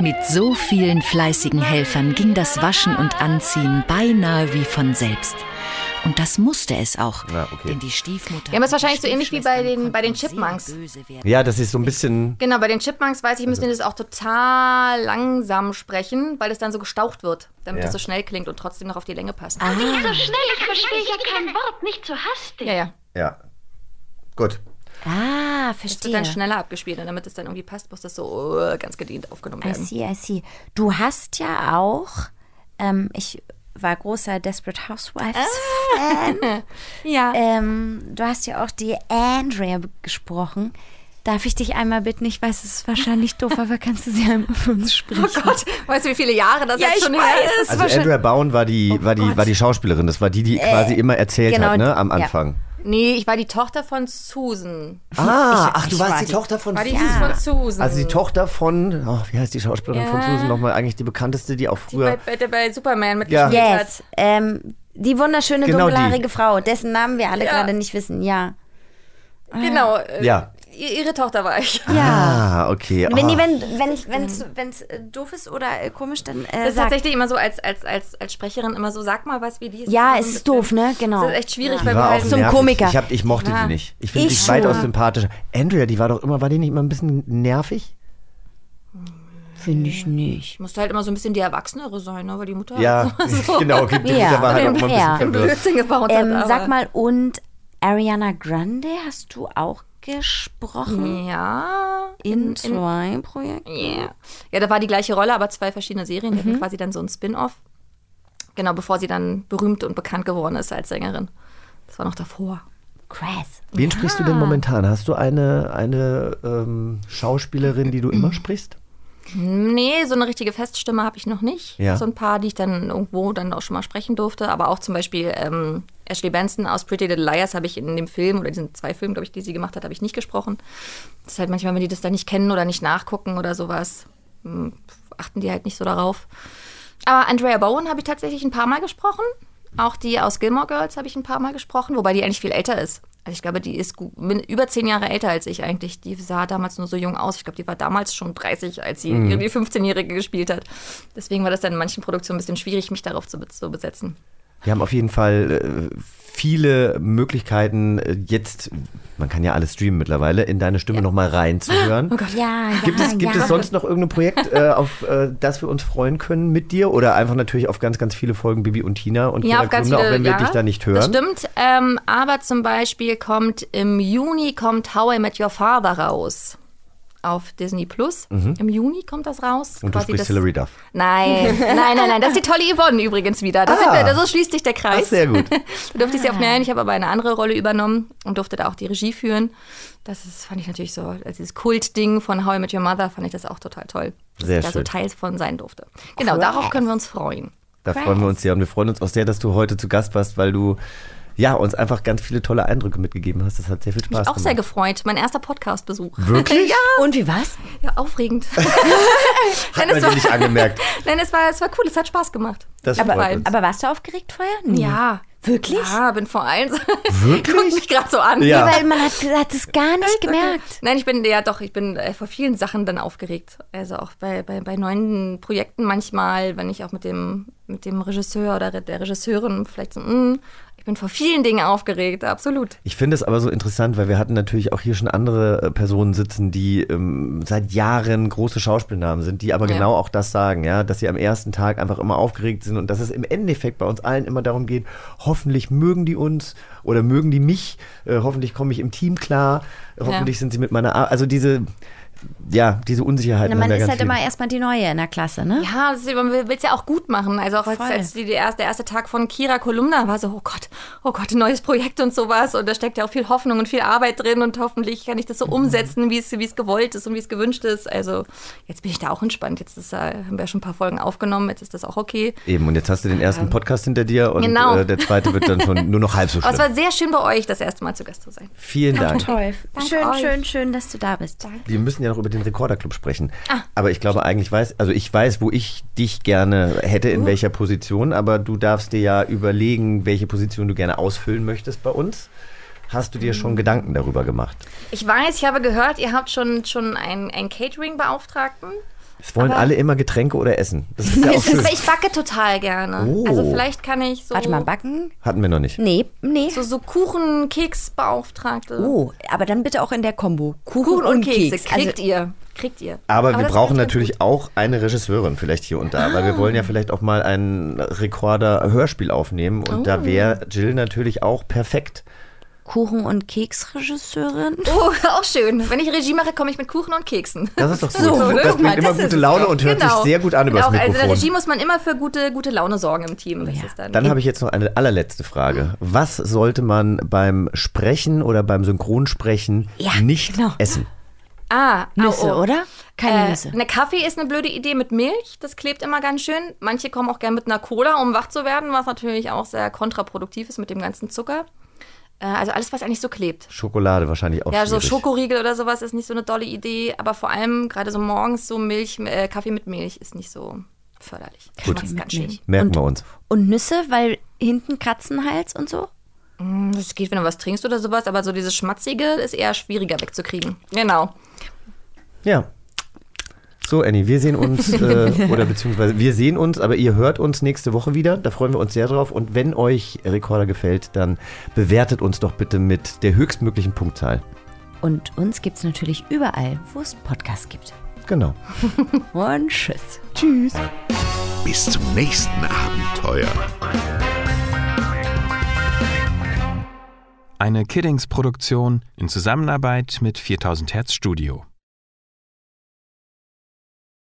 Mit so vielen fleißigen Helfern ging das Waschen und Anziehen beinahe wie von selbst. Und das musste es auch, Ja, okay. denn die Stiefmutter. Wir haben es und wahrscheinlich so ähnlich wie bei den, bei den Chipmunks. Ja, das ist so ein bisschen. Genau, bei den Chipmunks weiß ich, müssen die das auch total langsam sprechen, weil es dann so gestaucht wird, damit Ja. es so schnell klingt und trotzdem noch auf die Länge passt. Nicht so schnell, ich verstehe ja kein Wort, nicht so hastig. Ja, ja. Ja. Gut. Ah, Es wird verstehe. dann schneller abgespielt und damit es dann irgendwie passt, muss das so äh, ganz gedient aufgenommen I werden. see, I see. Du hast ja auch, ähm, ich war großer Desperate Housewives-Fan. [LAUGHS] Ja. ähm, du hast ja auch die Andrea gesprochen. Darf ich dich einmal bitten? Ich weiß, es ist wahrscheinlich doof, aber kannst du sie einmal für uns sprechen? Oh Gott, weißt du, wie viele Jahre das Ja, jetzt schon her weiß. ist? Also Andrea Bauen war die, war, die, war die Schauspielerin. Das war die, die quasi immer erzählt genau, hat, ne? Am ja. Nee, ich war die Tochter von Susan. Ah, ach, du ich warst war die die- Tochter von War die Susan. von Susan. Also die Tochter von, oh, wie heißt die Schauspielerin von Ja. Susan nochmal? Eigentlich die bekannteste, die auch die bei, früher. bei, bei Superman Ja. mitgespielt hat. Yes. Ähm, die wunderschöne, Genau die. dunkelhaarige Frau, dessen Namen wir alle Ja. gerade nicht wissen. Ja. Genau. äh, Ja. Ihre Tochter war ich. Ah, okay. Wenn, die, wenn, wenn, wenn's, wenn's äh, doof ist oder äh, komisch, dann äh, Das ist sag. tatsächlich immer so als, als, als, als Sprecherin immer so, sag mal was, wie die ist. Ja, es ist doof, ne? Genau. Das ist echt schwierig, Die weil auch halt Zum nervig. Komiker. Ich, hab, ich mochte Ja. die nicht. Ich finde die Ich weitaus sympathischer. Andrea, die war doch immer, war die nicht immer ein bisschen nervig? Finde ich nicht. musste halt immer so ein bisschen die Erwachsenere sein, ne? weil die Mutter Ja, [LAUGHS] so [LAUGHS] genau. Die Mutter Ja. war halt auch mal ein Ja. bisschen den verwirrt. Blödsinn gebaut Ähm, hat. sag mal, und Ariana Grande hast du auch gesprochen? Ja. In zwei Projekten? Yeah. Ja, da war die gleiche Rolle, aber zwei verschiedene Serien. Die hatten quasi dann so ein Spin-off. Genau, bevor sie dann berühmt und bekannt geworden ist als Sängerin. Das war noch davor. Krass. Wen sprichst du denn momentan? Hast du eine, eine ähm, Schauspielerin, die du immer [CLEARS THROAT] sprichst? Nee, so eine richtige Feststimme habe ich noch nicht. Ja. So ein paar, die ich dann irgendwo dann auch schon mal sprechen durfte. Aber auch zum Beispiel ähm, Ashley Benson aus Pretty Little Liars habe ich in dem Film oder diesen zwei Filmen, glaube ich, die sie gemacht hat, habe ich nicht gesprochen. Das ist halt manchmal, wenn die das dann nicht kennen oder nicht nachgucken oder sowas, hm, achten die halt nicht so darauf. Aber Andrea Bowen habe ich tatsächlich ein paar Mal gesprochen. Auch die aus Gilmore Girls habe ich ein paar Mal gesprochen, wobei die eigentlich viel älter ist. Also ich glaube, die ist gut, über zehn Jahre älter als ich eigentlich. Die sah damals nur so jung aus. Ich glaube, die war damals schon 30, als sie Mhm. irgendwie 15-Jährige gespielt hat. Deswegen war das dann in manchen Produktionen ein bisschen schwierig, mich darauf zu, zu besetzen. Wir haben auf jeden Fall äh, viele Möglichkeiten, äh, jetzt, man kann ja alles streamen mittlerweile, in deine Stimme nochmal reinzuhören. Oh Gott, ja, ja, Gibt es, gibt ja. es sonst noch irgendein Projekt, äh, auf äh, das wir uns freuen können mit dir? Oder einfach natürlich auf ganz, ganz viele Folgen Bibi und Tina und Ja, Kira auf ganz Kolumna, viele, auch wenn wir ja, dich da nicht Das hören? stimmt. Ähm, aber zum Beispiel kommt im Juni kommt How I Met Your Father raus. Auf Disney Plus. Mhm. Im Juni kommt das raus. Und du sprichst das- Hilary Duff. Nein, [LAUGHS] nein, nein, nein. Das ist die tolle Yvonne übrigens wieder. Da, Ah. wir, so schließt sich der Kreis. Ach, sehr gut. [LAUGHS] Da durfte ich sie aufnehmen. Ich habe aber eine andere Rolle übernommen und durfte da auch die Regie führen. Das ist, fand ich natürlich so, also dieses Kultding von How I Met Your Mother fand ich das auch total toll. Dass Sehr ich da so. Teil von sein durfte. Genau, Cool. darauf können wir uns freuen. Da freuen wir uns sehr und wir freuen uns auch sehr, dass du heute zu Gast warst, weil du ja, uns einfach ganz viele tolle Eindrücke mitgegeben hast. Das hat sehr viel Spaß Mich auch gemacht. sehr gefreut. Mein erster Podcast-Besuch. Wirklich? [LAUGHS] ja. Und wie war's? Ja, aufregend. [LAUGHS] Hat man dir nicht angemerkt. [LAUGHS] Nein, es war, es war cool. Es hat Spaß gemacht. Das aber, freut uns. aber warst du aufgeregt vorher? Nee. Ja. Wirklich? Ja, bin vor allem. Wirklich? Guck mich gerade so an. Ja. Nee, weil man hat, hat es gar nicht gemerkt. Nein, ich bin ja doch, ich bin äh, vor vielen Sachen dann aufgeregt. Also auch bei, bei, bei neuen Projekten manchmal, wenn ich auch mit dem, mit dem Regisseur oder der Regisseurin vielleicht so, mm, ich bin vor vielen Dingen aufgeregt, absolut. Ich finde es aber so interessant, weil wir hatten natürlich auch hier schon andere äh, Personen sitzen, die ähm, seit Jahren große Schauspielnamen sind, die aber Ja. genau auch das sagen, ja, dass sie am ersten Tag einfach immer aufgeregt sind und dass es im Endeffekt bei uns allen immer darum geht, hoffentlich mögen die uns oder mögen die mich, äh, hoffentlich komme ich im Team klar, hoffentlich sind sie mit meiner, Ar also diese, ja, diese Unsicherheiten. Na, man ist ganz halt viele. immer erstmal die Neue in der Klasse, ne? Ja, das ist, man will es ja auch gut machen. Also auch als, als die, die erste, der erste Tag von Kira Kolumna war so, oh Gott, oh Gott, ein neues Projekt und sowas. Und da steckt ja auch viel Hoffnung und viel Arbeit drin und hoffentlich kann ich das so Mhm. umsetzen, wie es, wie es gewollt ist und wie es gewünscht ist. Also jetzt bin ich da auch entspannt. Jetzt ist, äh, haben wir schon ein paar Folgen aufgenommen, jetzt ist das auch okay. Eben, und jetzt hast du den ersten Podcast hinter dir und Genau. äh, der zweite wird dann schon nur noch halb so [LAUGHS] Aber es schlimm. war sehr schön bei euch, das erste Mal zu Gast zu sein. Vielen Dank. Toll. Danke Schön, euch. schön, schön, dass du da bist. Wir müssen ja noch über den Rekorderclub sprechen. Ah. Aber ich glaube eigentlich weiß, also ich weiß, wo ich dich gerne hätte, Uh. in welcher Position, aber du darfst dir ja überlegen, welche Position du gerne ausfüllen möchtest bei uns. Hast du dir schon Gedanken darüber gemacht? Ich weiß, ich habe gehört, ihr habt schon, schon einen, einen Catering-Beauftragten. Es wollen Aber- alle immer Getränke oder Essen. Das ist ja auch schön. Aber ich backe total gerne. Oh. Also vielleicht kann ich so. Warte mal, backen? Hatten wir noch nicht. Nee, nee. So, so Kuchen, Keksbeauftragte. Oh, aber dann bitte auch in der Kombo. Kuchen, Kuchen und Kekse. Keks. Kriegt Also, ihr. Kriegt ihr. Aber, wir das brauchen natürlich auch eine Regisseurin vielleicht hier und da, weil wir wollen ja vielleicht auch mal ein Rekorder-Hörspiel aufnehmen und da Oh. wäre Jill natürlich auch perfekt. Kuchen- und Keksregisseurin. Oh, [LAUGHS] auch schön. Wenn ich Regie mache, komme ich mit Kuchen und Keksen. Das ist doch [LAUGHS] gut. So, das bringt immer das gute Laune und hört Genau. sich sehr gut an übers Auch, Also in der Mikrofon. Regie muss man immer für gute, gute Laune sorgen im Team. Das ist dann Dann habe ich jetzt noch eine allerletzte Frage. Was sollte man beim Sprechen oder beim Synchronsprechen Ja, nicht genau. essen? Ah, Nüsse, oh, oh. oder? Keine Äh, Nüsse. Eine Kaffee ist eine blöde Idee mit Milch. Das klebt immer ganz schön. Manche kommen auch gerne mit einer Cola, um wach zu werden, was natürlich auch sehr kontraproduktiv ist mit dem ganzen Zucker. Äh, Also alles, was eigentlich so klebt. Schokolade wahrscheinlich auch ja, so schwierig. Schokoriegel oder sowas ist nicht so eine dolle Idee. Aber vor allem gerade so morgens so Milch, äh, Kaffee mit Milch ist nicht so förderlich. Gut. Ganz schön. Merken wir uns. Und Nüsse, weil hinten Katzenhals und so? Mm, Das geht, wenn du was trinkst oder sowas, aber so dieses Schmatzige ist eher schwieriger wegzukriegen. Genau. Ja. So, Annie, wir sehen uns, [LAUGHS] äh, oder beziehungsweise wir sehen uns, aber ihr hört uns nächste Woche wieder. Da freuen wir uns sehr drauf. Und wenn euch Rekorder gefällt, dann bewertet uns doch bitte mit der höchstmöglichen Punktzahl. Und uns gibt es natürlich überall, wo es Podcasts gibt. Genau. [LAUGHS] Und tschüss. Tschüss. Bis zum nächsten Abenteuer. Eine Kiddings-Produktion in Zusammenarbeit mit 4000 Hertz Studio.